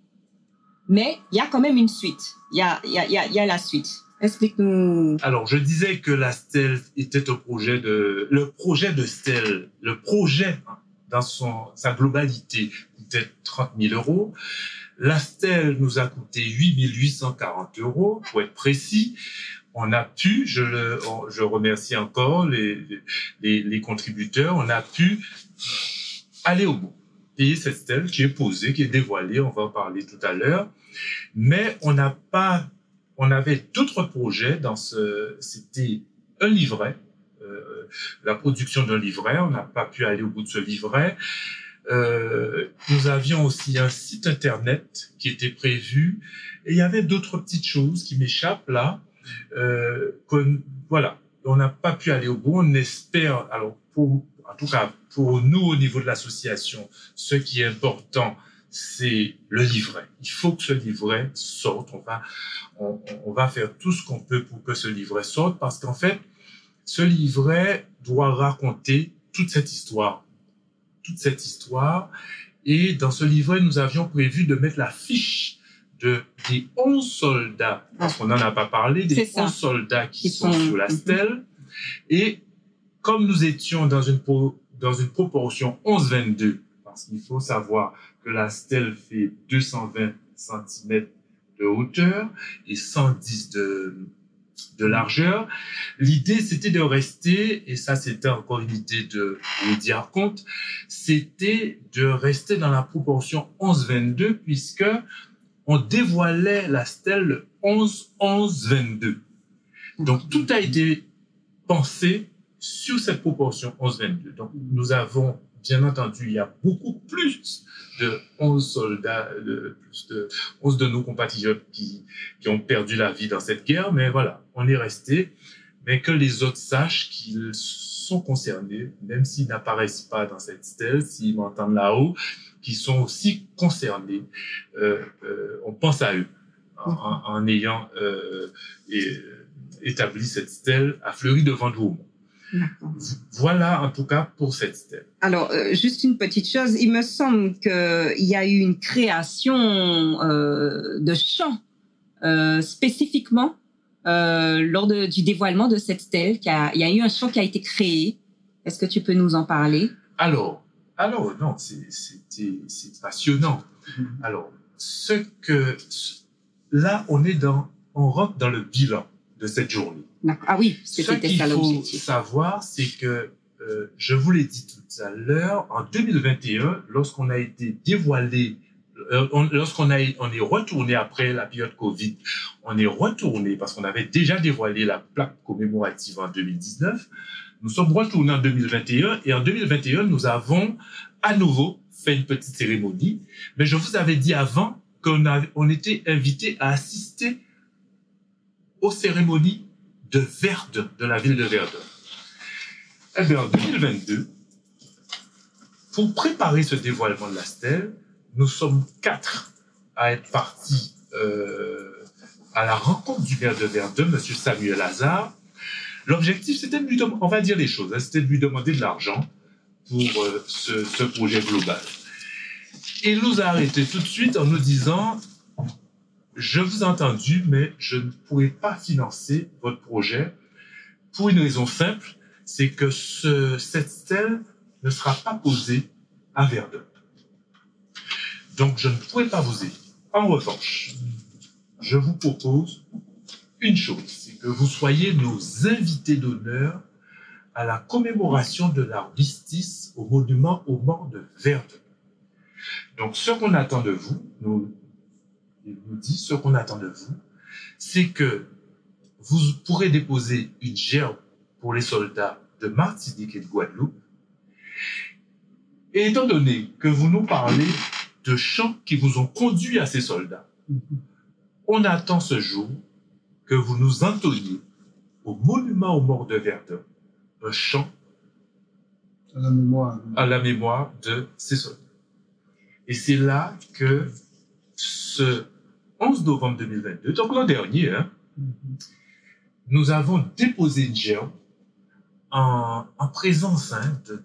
Mais il y a quand même une suite. Il y a, y, a, y a la suite. Explique-nous. Alors, je disais que la stèle était un projet de, le projet de stèle, le projet dans son, sa globalité coûtait 30 000 euros. La stèle nous a coûté 8 840 euros, pour être précis. On a pu, je, le, je remercie encore les, les, les contributeurs, on a pu aller au bout. Payer cette stèle qui est posée, qui est dévoilée, on va en parler tout à l'heure. Mais on n'a pas on avait d'autres projets dans ce, c'était un livret, la production d'un livret. On n'a pas pu aller au bout de ce livret. Euh, nous avions aussi un site internet qui était prévu et il y avait d'autres petites choses qui m'échappent là. Euh, voilà, on n'a pas pu aller au bout. On espère, alors pour, en tout cas pour nous au niveau de l'association, ce qui est important, c'est le livret. Il faut que ce livret sorte. On va, on, on va faire tout ce qu'on peut pour que ce livret sorte parce qu'en fait, ce livret doit raconter toute cette histoire. Toute cette histoire. Et dans ce livret, nous avions prévu de mettre la fiche de, des 11 soldats, parce qu'on n'en a pas parlé, des 11 soldats qui, sont, sur la mhm. stèle. Et comme nous étions dans une, dans une proportion 11-22, parce qu'il faut savoir que la stèle fait 220 cm de hauteur et 110 de, de largeur. L'idée, c'était de rester, et ça, c'était encore une idée de Woody compte, c'était de rester dans la proportion 11-22, puisque on dévoilait la stèle 11-11-22. Donc, tout a été pensé sur cette proportion 11-22. Donc, nous avons bien entendu, il y a beaucoup plus de 11 soldats, de, plus de 11 de nos compatriotes qui, qui ont perdu la vie dans cette guerre, mais voilà, on est resté. Mais que les autres sachent qu'ils sont concernés, même s'ils n'apparaissent pas dans cette stèle, s'ils m'entendent là-haut, qui sont aussi concernés. Euh, euh, on pense à eux en, en ayant euh, établi cette stèle à Fleury de Vendôme. Voilà en tout cas pour cette stèle. Alors, euh, juste une petite chose, il me semble qu'il y a eu une création euh, de chants euh, spécifiquement euh, lors de, du dévoilement de cette stèle. il y a eu un chant qui a été créé. Est-ce que tu peux nous en parler? Alors, alors non, c'est passionnant. Mm-hmm. Alors, ce que là, on est dans, on rentre dans le bilan de cette journée. Ah oui, c'était ça l'objectif. Ce qu'il faut savoir, c'est que euh, je vous l'ai dit tout à l'heure, en 2021, lorsqu'on a été dévoilé, euh, lorsqu'on a, on est retourné après la période Covid, on est retourné parce qu'on avait déjà dévoilé la plaque commémorative en 2019. Nous sommes retournés en 2021 et en 2021, nous avons à nouveau fait une petite cérémonie. Mais je vous avais dit avant qu'on on était invité à assister aux cérémonies de Verdun, de la ville de Verdun. Eh bien, en 2022, pour préparer ce dévoilement de la stèle, nous sommes quatre à être partis euh, à la rencontre du maire de Verdun, M. Samuel Lazare. L'objectif, c'était de lui demander, on va dire les choses, hein, c'était de lui demander de l'argent pour euh, ce, ce, projet global. Il nous a arrêté tout de suite en nous disant, je vous ai entendu, mais je ne pourrai pas financer votre projet pour une raison simple, c'est que ce, cette stèle ne sera pas posée à Verdun. Donc, je ne pourrai pas vous aider. En revanche, je vous propose une chose, c'est que vous soyez nos invités d'honneur à la commémoration de l'armistice au monument aux morts de Verdun. Donc, ce qu'on attend de vous, nous, il nous dit ce qu'on attend de vous, c'est que vous pourrez déposer une gerbe pour les soldats de Martinique et de Guadeloupe. Et étant donné que vous nous parlez de chants qui vous ont conduit à ces soldats, on attend ce jour que vous nous entonniez au monument aux morts de Verdun un chant à la mémoire, à la mémoire de ces soldats. Et c'est là que ce 11 novembre 2022, donc l'an dernier, hein, nous avons déposé gerbe en, en présence hein, de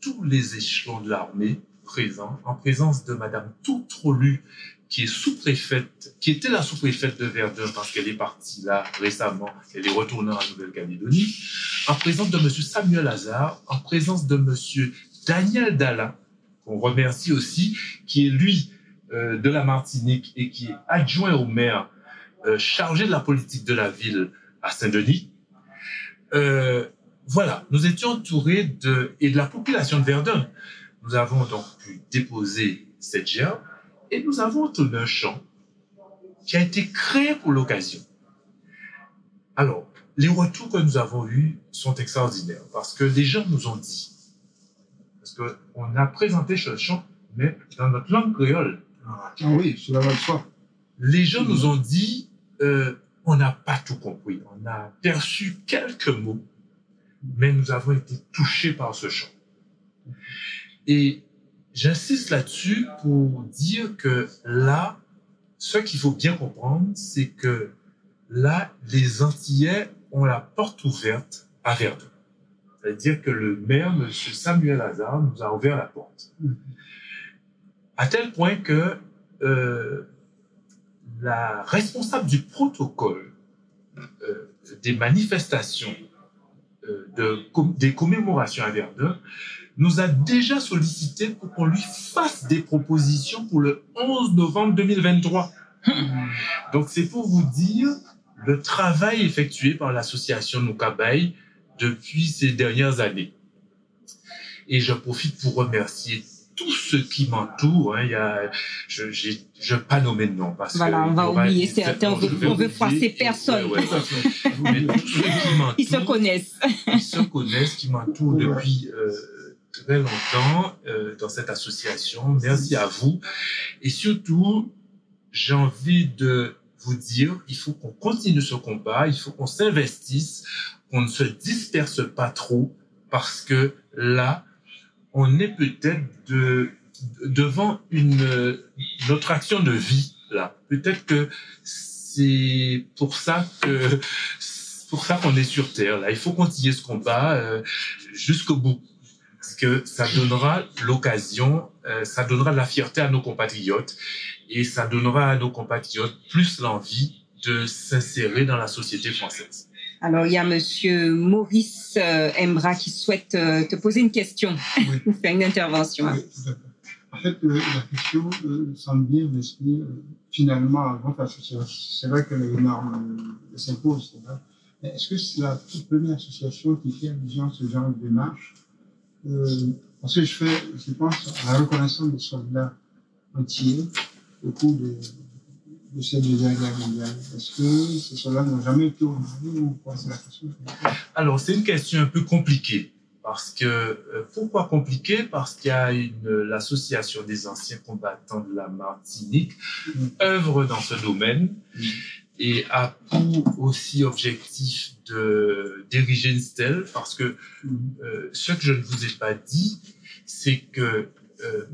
tous les échelons de l'armée présents, en présence de Madame Toutrolu, qui est sous-préfète, qui était la sous-préfète de Verdun parce qu'elle est partie là récemment, elle est retournée en Nouvelle-Calédonie, en présence de Monsieur Samuel Hazard, en présence de Monsieur Daniel Dalla, qu'on remercie aussi, qui est lui de la Martinique et qui est adjoint au maire euh, chargé de la politique de la ville à Saint-Denis. Euh, voilà, nous étions entourés de et de la population de Verdun. Nous avons donc pu déposer cette gerbe et nous avons entonné un chant qui a été créé pour l'occasion. Alors, les retours que nous avons eus sont extraordinaires parce que les gens nous ont dit, parce qu'on a présenté ce chant, mais dans notre langue créole. Ah oui, cela va de soi. Les gens nous ont dit, euh, on n'a pas tout compris. On a perçu quelques mots, mais nous avons été touchés par ce chant. Et j'insiste là-dessus pour dire que là, ce qu'il faut bien comprendre, c'est que là, les Antillais ont la porte ouverte à Verdun. C'est-à-dire que le maire, M. Samuel Hazard, nous a ouvert la porte. Mm-hmm à tel point que euh, la responsable du protocole euh, des manifestations euh, de, des commémorations à Verdun nous a déjà sollicité pour qu'on lui fasse des propositions pour le 11 novembre 2023. Donc c'est pour vous dire le travail effectué par l'association Nukabaï depuis ces dernières années. Et je profite pour remercier tout ce qui m'entoure. Hein, il y a, je ne vais pas nommer de nom parce voilà, on va oublier certains, on veut, veut froisser personne. Ouais, Mais ceux qui ils se connaissent. Ils se connaissent, qui m'entourent depuis euh, très longtemps euh, dans cette association. Merci à vous. Et surtout, j'ai envie de vous dire, il faut qu'on continue ce combat, il faut qu'on s'investisse, qu'on ne se disperse pas trop parce que là, on est peut-être de, devant une, notre action de vie, là. Peut-être que c'est pour ça que, pour ça qu'on est sur Terre, là. Il faut continuer ce combat euh, jusqu'au bout. Parce que ça donnera l'occasion, euh, ça donnera de la fierté à nos compatriotes et ça donnera à nos compatriotes plus l'envie de s'insérer dans la société française. Alors, il y a Monsieur Maurice euh, Embra qui souhaite euh, te poser une question, oui. *laughs* faire une intervention. Oui, en fait, euh, la question euh, semble bien l'esprit, finalement, avant association. C'est vrai que les normes s'imposent, c'est vrai. Mais est-ce que c'est la toute première association qui fait allusion à ce genre de démarche? Parce que je fais, je pense, à la reconnaissance des soldats entiers au cours de, de cette Deuxième Guerre mondiale Est-ce que ces soldats n'ont jamais été honorés ou quoi? C'est la question. Alors, c'est une question un peu compliquée. Parce que, euh, pourquoi compliqué Parce qu'il y a une, l'association des anciens combattants de la Martinique mmh. œuvre dans ce domaine mmh. et a pour aussi objectif de d'ériger une stèle parce que mmh. euh, ce que je ne vous ai pas dit, c'est que euh,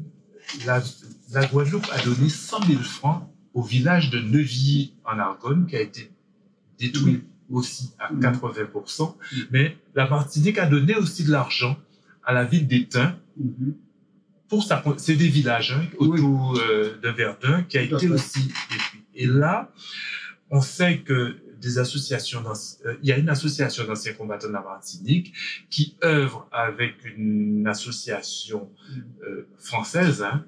la, la Guadeloupe a donné 100 000 francs au village de Neuville en Argonne qui a été détruit aussi à 80%. Mais la Martinique a donné aussi de l'argent à la ville d'Étain pour sa, c'est des villages hein, autour euh, de Verdun qui a été aussi détruit. Et là, on sait que des associations, euh, il y a une association d'anciens combattants de la Martinique qui œuvre avec une association euh, française hein,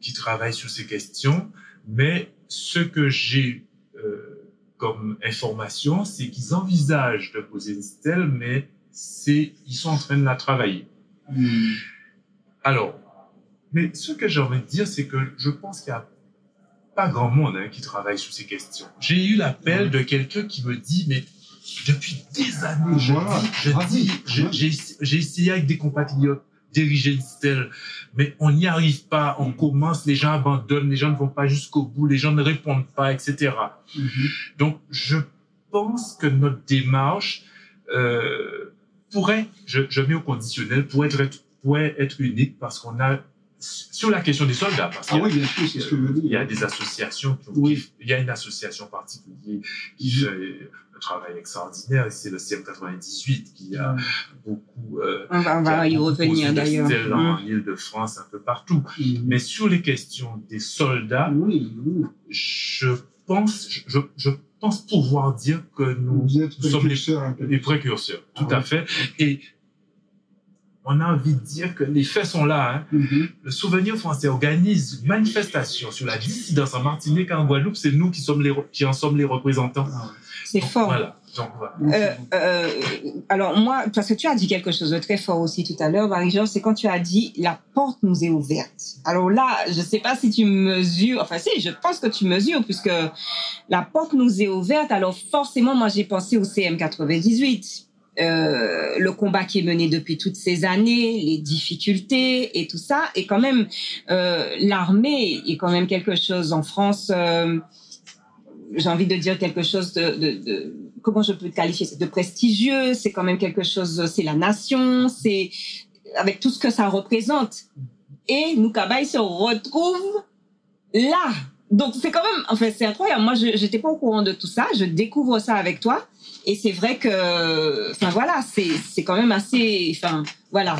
qui travaille sur ces questions, mais ce que j'ai euh, comme information, c'est qu'ils envisagent de poser une stèle, mais c'est ils sont en train de la travailler. Hmm. Alors, mais ce que j'ai envie de dire, c'est que je pense qu'il y a pas grand monde hein, qui travaille sur ces questions. J'ai eu l'appel de quelqu'un qui me dit, mais depuis des années, je dis, j'ai essayé avec des compatriotes diriger une stèle, mais on n'y arrive pas, on commence, les gens abandonnent, les gens ne vont pas jusqu'au bout, les gens ne répondent pas, etc. Mm-hmm. Donc, je pense que notre démarche euh, pourrait, je, je mets au conditionnel, pourrait être, pourrait être unique parce qu'on a sur la question des soldats, parce ah oui, bien sûr, c'est ce que je veux dire. Il y a des associations, qui, oui. il y a une association particulière qui mm-hmm. Travail extraordinaire, c'est le CM98 qui a mm. beaucoup. Euh, on va, on va y revenir d'ailleurs. En mm. Ile-de-France, un peu partout. Mm. Mais sur les questions des soldats, oui. je pense, je, je pense pouvoir dire que nous, nous sommes les, les précurseurs, tout ah, à oui. fait. Et on a envie de dire que les faits sont là. Hein. Mm -hmm. Le souvenir français organise une manifestation sur la dissidence en Martinique et en Guadeloupe. C'est nous qui, sommes les, qui en sommes les représentants. C'est fort. Voilà. Donc, voilà. Euh, euh, alors moi, parce que tu as dit quelque chose de très fort aussi tout à l'heure, Marie-Georges, c'est quand tu as dit la porte nous est ouverte. Alors là, je ne sais pas si tu mesures, enfin si, je pense que tu mesures, puisque la porte nous est ouverte. Alors forcément, moi j'ai pensé au CM 98 euh, le combat qui est mené depuis toutes ces années, les difficultés et tout ça, et quand même euh, l'armée est quand même quelque chose en France. J'ai envie de dire quelque chose de, de, de comment je peux qualifier? De prestigieux. C'est quand même quelque chose. C'est la nation. C'est avec tout ce que ça représente. Et Nukabai se retrouve là. Donc c'est quand même, en fait, c'est incroyable. Moi, je j'étais pas au courant de tout ça. Je découvre ça avec toi. Et c'est vrai que, enfin voilà, c'est quand même assez, enfin voilà.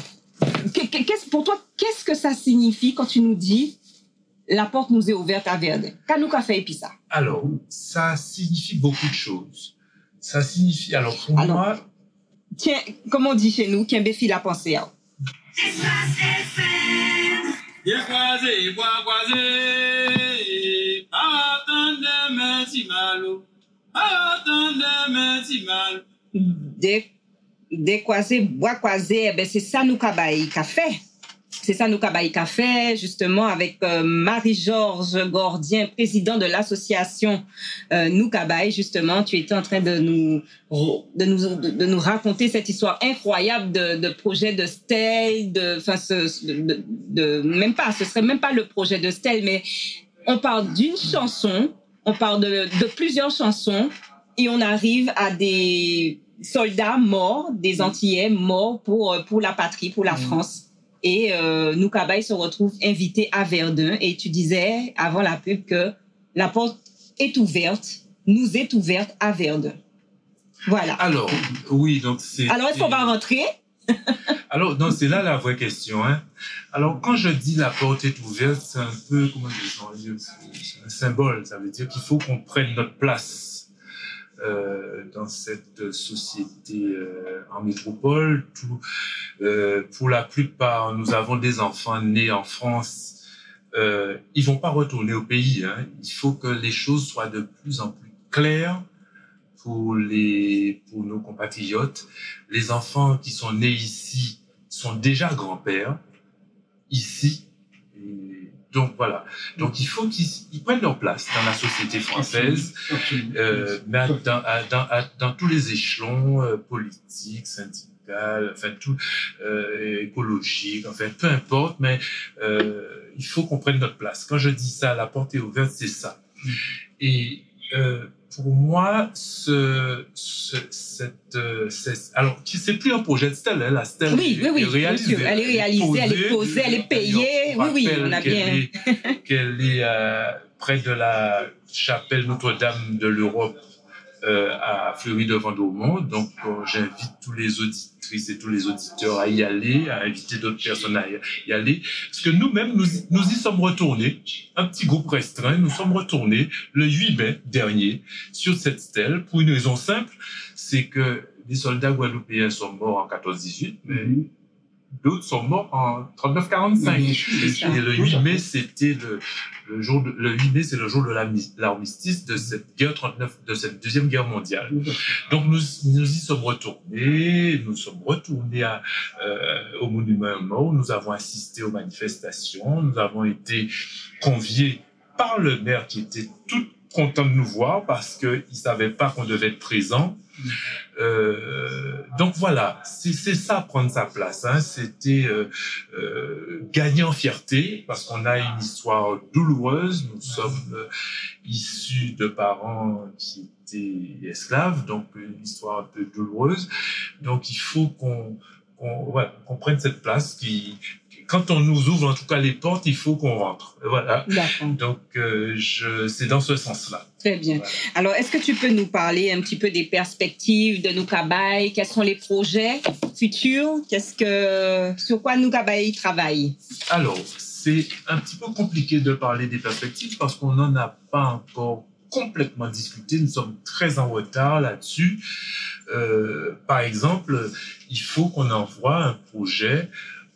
Qu'est-ce pour toi, qu'est-ce que ça signifie quand tu nous dis la porte nous est ouverte à Verdun Kanouka fait et ça Alors, ça signifie beaucoup de choses. Ça signifie, alors pour alors, moi. Tiens, comme on dit chez nous, qui béfi la pensée. Hein. Dès, dès croisé, bois croisé, eh ben c'est ça nous cabaye café. C'est ça nous café, justement, avec euh, Marie-Georges Gordien, président de l'association euh, Nous Cabaye, justement. Tu étais en train de nous, de nous, de, de nous raconter cette histoire incroyable de, de projet de Stèle, de, enfin, ce, de, de, même pas, ce serait même pas le projet de Stèle, mais on parle d'une chanson, on parle de, de plusieurs chansons et on arrive à des soldats morts, des Antillais morts pour, pour la patrie, pour la France. Et euh, Noukabaï se retrouve invité à Verdun. Et tu disais avant la pub que la porte est ouverte, nous est ouverte à Verdun. Voilà. Alors, oui, donc c'est. Alors, est-ce qu'on va rentrer? *laughs* Alors, non, c'est là la vraie question. Hein. Alors, quand je dis la porte est ouverte, c'est un peu, comment dire, un symbole. Ça veut dire qu'il faut qu'on prenne notre place euh, dans cette société euh, en métropole. Tout, euh, pour la plupart, nous avons des enfants nés en France. Euh, ils vont pas retourner au pays. Hein. Il faut que les choses soient de plus en plus claires pour les pour nos compatriotes. Les enfants qui sont nés ici sont déjà grands-pères ici. Donc voilà. Donc il faut qu'ils prennent leur place dans la société française, euh, mais dans, dans, dans, tous les échelons euh, politiques, syndicaux enfin tout euh, écologique, enfin peu importe, mais euh, il faut qu'on prenne notre place. Quand je dis ça, la porte est ouverte, c'est ça. Mm. Et euh, pour moi, ce, ce cette, euh, alors c'est plus un projet de Stella, hein, la Stella oui, oui, oui, réalisée, elle est réalisée, elle est posée, elle est payée, oui, oui, on a bien. Qu'elle est, euh, près de la chapelle Notre-Dame de l'Europe euh, à Fleury de Vendôme. Donc, euh, j'invite tous les auditrices et tous les auditeurs à y aller, à inviter d'autres personnes à y aller. Parce que nous-mêmes, nous, nous y sommes retournés, un petit groupe restreint, nous sommes retournés le 8 mai dernier sur cette stèle pour une raison simple, c'est que les soldats guadeloupéens sont morts en 14-18, mais mhm d'autres sont morts en 39-45. Et le 8 mai, c'était le, le, jour, de, le 8 mai, c'est le jour de l'armistice de cette guerre 39, de cette deuxième guerre mondiale. Donc nous, nous y sommes retournés, nous sommes retournés à, euh, au monument mort, nous avons assisté aux manifestations, nous avons été conviés par le maire qui était tout content de nous voir parce qu'il savait pas qu'on devait être présent. Euh, donc voilà, c'est ça prendre sa place. Hein. C'était euh, euh, gagner en fierté parce qu'on a une histoire douloureuse. Nous sommes issus de parents qui étaient esclaves, donc une histoire un peu douloureuse. Donc il faut qu'on qu'on prenne cette place qui quand on nous ouvre en tout cas les portes, il faut qu'on rentre. Voilà. Donc, euh, je, c'est dans ce sens-là. Très bien. Alors, est-ce que tu peux nous parler un petit peu des perspectives de Noukabaï Quels sont les projets futurs? Qu'est-ce que, sur quoi Noukabaï travaille? Alors, c'est un petit peu compliqué de parler des perspectives parce qu'on n'en a pas encore complètement discuté. Nous sommes très en retard là-dessus. Euh, par exemple, il faut qu'on envoie un projet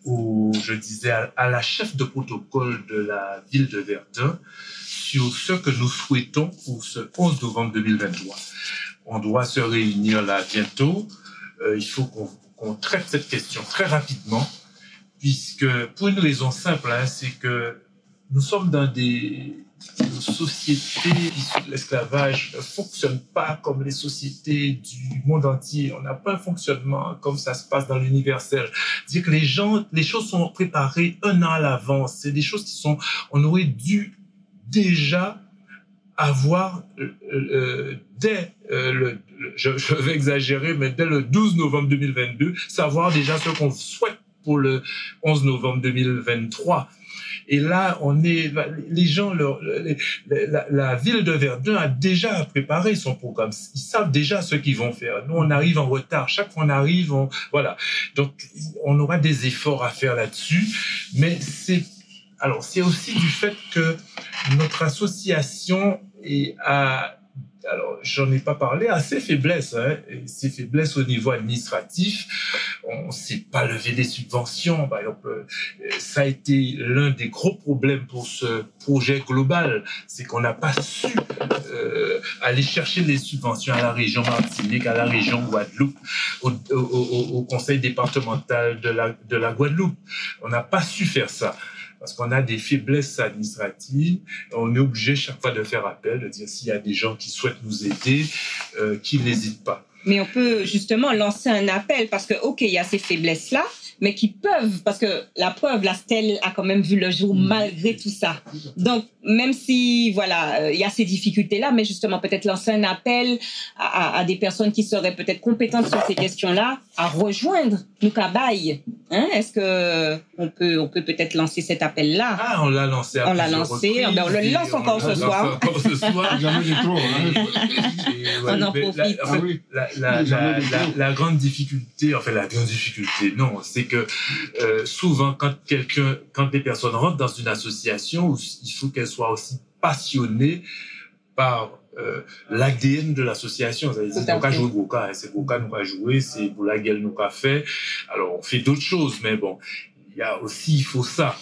où je disais à, la chef de protocole de la ville de Verdun sur ce que nous souhaitons pour ce 11 novembre 2023. On doit se réunir là bientôt. Euh, il faut qu'on traite cette question très rapidement, puisque pour une raison simple, hein, c'est que nous sommes dans des sociétés issues de l'esclavage ne fonctionnent pas comme les sociétés du monde entier. On n'a pas un fonctionnement comme ça se passe dans l'universel. Dire que les gens, les choses sont préparées un an à l'avance. C'est des choses qui sont, on aurait dû déjà avoir euh, euh, dès euh, le, je, je, vais exagérer, mais dès le 12 novembre 2022, savoir déjà ce qu'on souhaite pour le 11 novembre 2023. Et là, on est, les gens, la, ville de Verdun a déjà préparé son programme. Ils savent déjà ce qu'ils vont faire. Nous, on arrive en retard. Chaque fois on arrive, on, voilà. Donc, on aura des efforts à faire là-dessus. Mais c'est, alors, c'est aussi du fait que notre association est à alors j'en ai pas parlé, à ses faiblesses, hein, ses faiblesses au niveau administratif. On ne sait pas lever des subventions, par exemple. Euh, ça a été l'un des gros problèmes pour ce projet global, c'est qu'on n'a pas su euh, aller chercher les subventions à la région Martinique, à la région Guadeloupe, au, au, au conseil départemental de la, de la Guadeloupe. On n'a pas su faire ça parce qu'on a des faiblesses administratives. On est obligé chaque fois de faire appel, de dire s'il y a des gens qui souhaitent nous aider, euh, qu'ils n'hésitent pas. Mais on peut justement lancer un appel parce que, OK, il y a ces faiblesses-là, mais qui peuvent, parce que la preuve, la stèle a quand même vu le jour Mm. malgré tout ça. Donc, même si, voilà, euh, il y a ces difficultés-là, mais justement, peut-être lancer un appel à, à- à des personnes qui seraient peut-être compétentes sur ces questions-là, à rejoindre nous Cabaye. Hein? Est-ce que on peut, on peut peut-être lancer cet appel-là? Ah, on l'a lancé. à On l'a lancé. reprises Ben, on le lance on encore ce lance soir. encore ce soir. *laughs* Jamais de trop. Hein. Et, ouais, *laughs* On en la- profite. en fait, Ah oui. la, grande difficulté, enfin la grande difficulté, non, c'est que euh, souvent quand quelqu'un, quand des personnes rentrent dans une association, il faut qu'elles soient aussi passionnées par euh, l'ADN de l'association. Ça veut dire, Tout à nous qu'à jouer Goka, c'est Goka nous qu'à jouer, c'est pour la gueule nous qu'à fait. Alors on fait d'autres choses, mais bon, il y a aussi, il faut ça.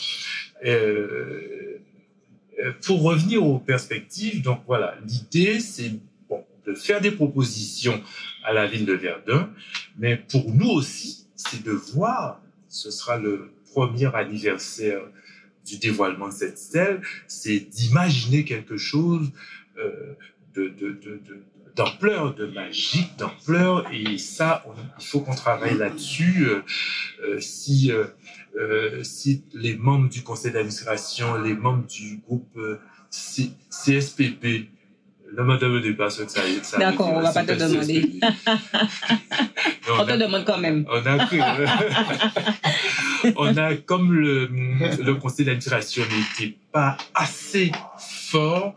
Euh, pour revenir aux perspectives, donc voilà, l'idée c'est bon, de faire des propositions à la ville de Verdun, mais pour nous aussi, c'est de voir, ce sera le premier anniversaire du dévoilement de cette stèle, c'est d'imaginer quelque chose euh, d'ampleur, de magique, d'ampleur, et ça, il faut qu'on travaille là-dessus. euh, euh, si, les membres du conseil d'administration, les membres du groupe CSPP, ne me demandez pas ce que ça, ça D'accord, on va pas te demander. *laughs* On te demande quand même. on a cru. *laughs* on a, comme le, le conseil d'administration n'était pas assez fort,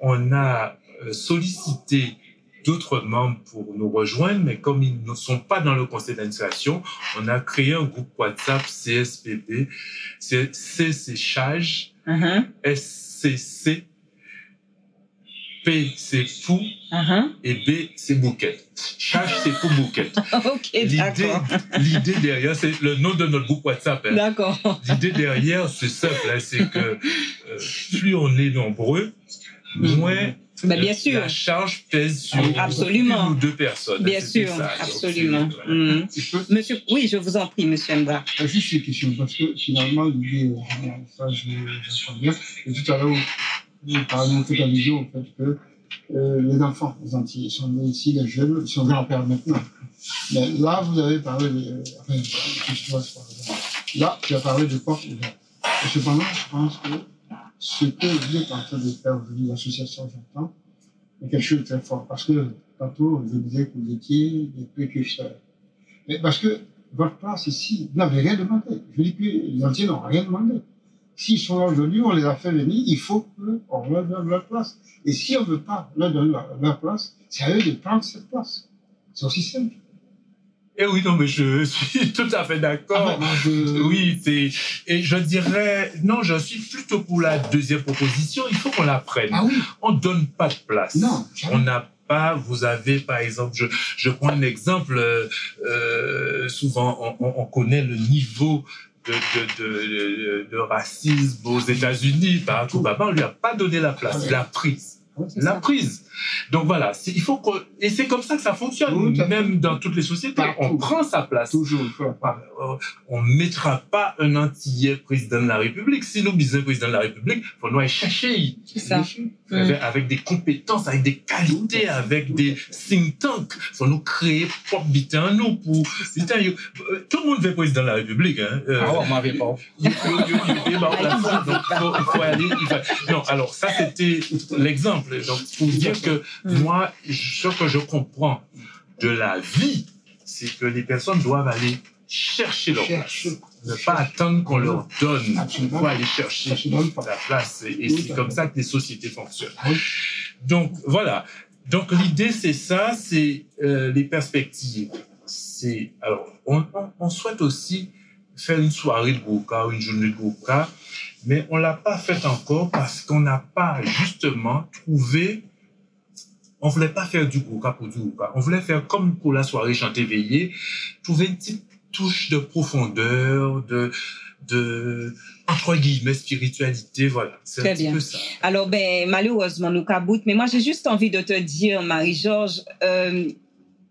on a euh, sollicité d'autres membres pour nous rejoindre, mais comme ils ne sont pas dans le conseil d'administration, on a créé un groupe WhatsApp CSPB, c'est C c'est Chage, Uh-huh, SCC, P c'est Pou uh-huh. et B c'est Bouquet. Chage c'est pour Bouquet. *laughs* Ok, L'idée, d'accord. l'idée derrière, c'est le nom de notre groupe WhatsApp. hein. D'accord. L'idée derrière, c'est simple, hein, c'est que euh, plus on est nombreux, moins euh, bien sûr. la charge pèse sur Absolument. une ou deux personnes. Bien C'était sûr, ça. Donc, absolument. voilà. Je peux- Monsieur, oui, je vous en prie, monsieur Mbra. Euh, Juste une question, parce que finalement, l'idée, euh, ça, je j'entends bien. Et tout à l'heure, parlez de toute allusion au fait que euh, les enfants, les Antillais, sont ici, les jeunes, ils sont grands-pères maintenant. Mais là, vous avez parlé de. Enfin. Là, tu as parlé de porte. Et cependant, je pense que ce que vous êtes en train de faire aujourd'hui, l'association, j'entends, est quelque chose de très fort. Parce que tantôt, je disais que vous étiez des précurseurs. Mais parce que votre place ici, vous n'avez rien demandé. Je dis que les Antillais n'ont rien demandé. S'ils sont là aujourd'hui, on les a fait venir, il faut qu'on leur donne leur place. Et si on ne veut pas leur donner leur, place, c'est à eux de prendre cette place. C'est aussi simple. Eh oui, non, mais je suis *laughs* tout à fait d'accord. Ah, je- Oui, c'est et je dirais non, je suis plutôt pour la deuxième proposition. Il faut qu'on la prenne. Ah oui, On donne pas de place. non. On n'a pas, vous avez par exemple, je, je prends un exemple, euh, euh, souvent on, on- on connaît le niveau de, racisme aux États-Unis. Barack Obama, on lui a pas donné la place, il l'a prise. La prise. Donc voilà, il faut qu'on, et c'est comme ça que ça fonctionne. Même dans toutes les sociétés, Partout. on prend sa place. Toujours, il. Euh, On ne mettra pas un Antillais président de la République. Si nous disons président de la République, faut nous aller chercher C'est ça. Mm. avec, avec des compétences, avec des qualités, avec des think tanks. Faut nous créer propre bitin en nous pour, euh, tout le monde veut président de la République, hein. Euh, Ah ouais, on m'avait pas. *laughs* il faut- il faut- il il il alors ça c'était l'exemple. Donc pour dire que Mm. moi, ce que je comprends de la vie, c'est que les personnes doivent aller chercher leur place. Cherche. Ne pas attendre qu'on leur donne. Il faut aller chercher la place. Et, c'est comme ça que les sociétés fonctionnent. Donc voilà. Donc l'idée c'est ça, c'est euh, les perspectives. C'est alors on, on, on souhaite aussi faire une soirée de Gouka ou une journée de Gouka, mais on l'a pas faite encore parce qu'on n'a pas justement trouvé. On voulait pas faire du Gouka pour du Gouka. On voulait faire comme pour la soirée chanter veillée, trouver une petite touche de profondeur, de de entre guillemets spiritualité. Voilà, c'est un petit peu ça. Alors, ben, malheureusement, nous caboute, mais moi, j'ai juste envie de te dire, Marie-Georges, euh,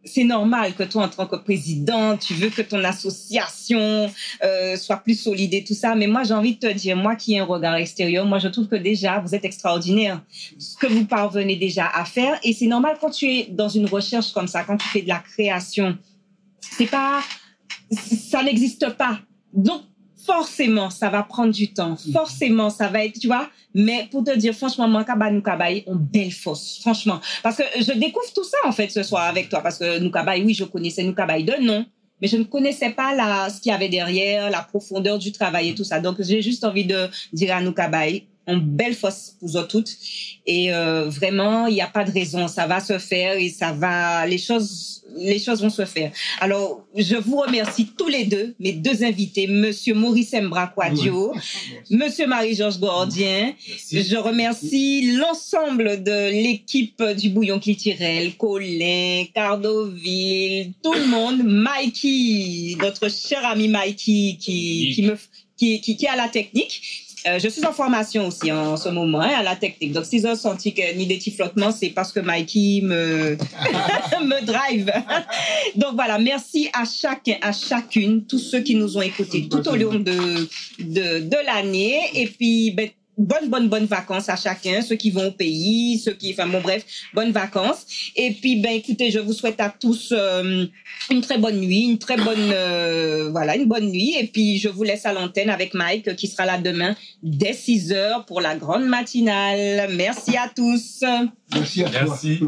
c'est normal que toi, en tant que présidente, tu veux que ton association euh, soit plus solide et tout ça, mais moi, j'ai envie de te dire, moi qui ai un regard extérieur, moi, je trouve que déjà, vous êtes extraordinaire, ce que vous parvenez déjà à faire, et c'est normal quand tu es dans une recherche comme ça, quand tu fais de la création, c'est pas ça n'existe pas. Donc, forcément, ça va prendre du temps. Mm. Forcément, ça va être, tu vois. Mais pour te dire, franchement, moi, nous Kabaï, on belle fosse, franchement. Parce que je découvre tout ça, en fait, ce soir avec toi. Parce que nous Kabaï, oui, je connaissais nous Kabaï de nom. Mais je ne connaissais pas la, ce qu'il y avait derrière, la profondeur du travail et tout ça. Donc, j'ai juste envie de dire à nous On belle fosse pour vous toutes. Et euh, vraiment, il n'y a pas de raison. Ça va se faire et ça va, les choses, les choses vont se faire. Alors, je vous remercie tous les deux, mes deux invités, Monsieur Maurice Mbraquadio, Monsieur Marie-Georges Gordien. Je remercie l'ensemble de l'équipe du Bouillon Clitirel, Colin, Cardoville, tout le monde, Mikey, notre cher ami Mikey qui, qui me, qui, qui, qui a la technique. Euh, je suis en formation aussi en ce moment hein, à la technique. Donc, si j'ai senti que ni des petits c'est parce que Mikey me, *laughs* me drive. *laughs* Donc, voilà. Merci à chacun, à chacune, tous ceux qui nous ont écoutés tout au long de, de, de l'année. Et puis, ben, bonnes, bonnes, bonnes vacances à chacun, ceux qui vont au pays, ceux qui, enfin bon, bref, bonnes vacances. Et puis, ben, écoutez, je vous souhaite à tous euh, une très bonne nuit, une très bonne, euh, voilà, une bonne nuit. Et puis, je vous laisse à l'antenne avec Mike qui sera là demain dès 6 heures pour la grande matinale. Merci à tous. Merci à Merci.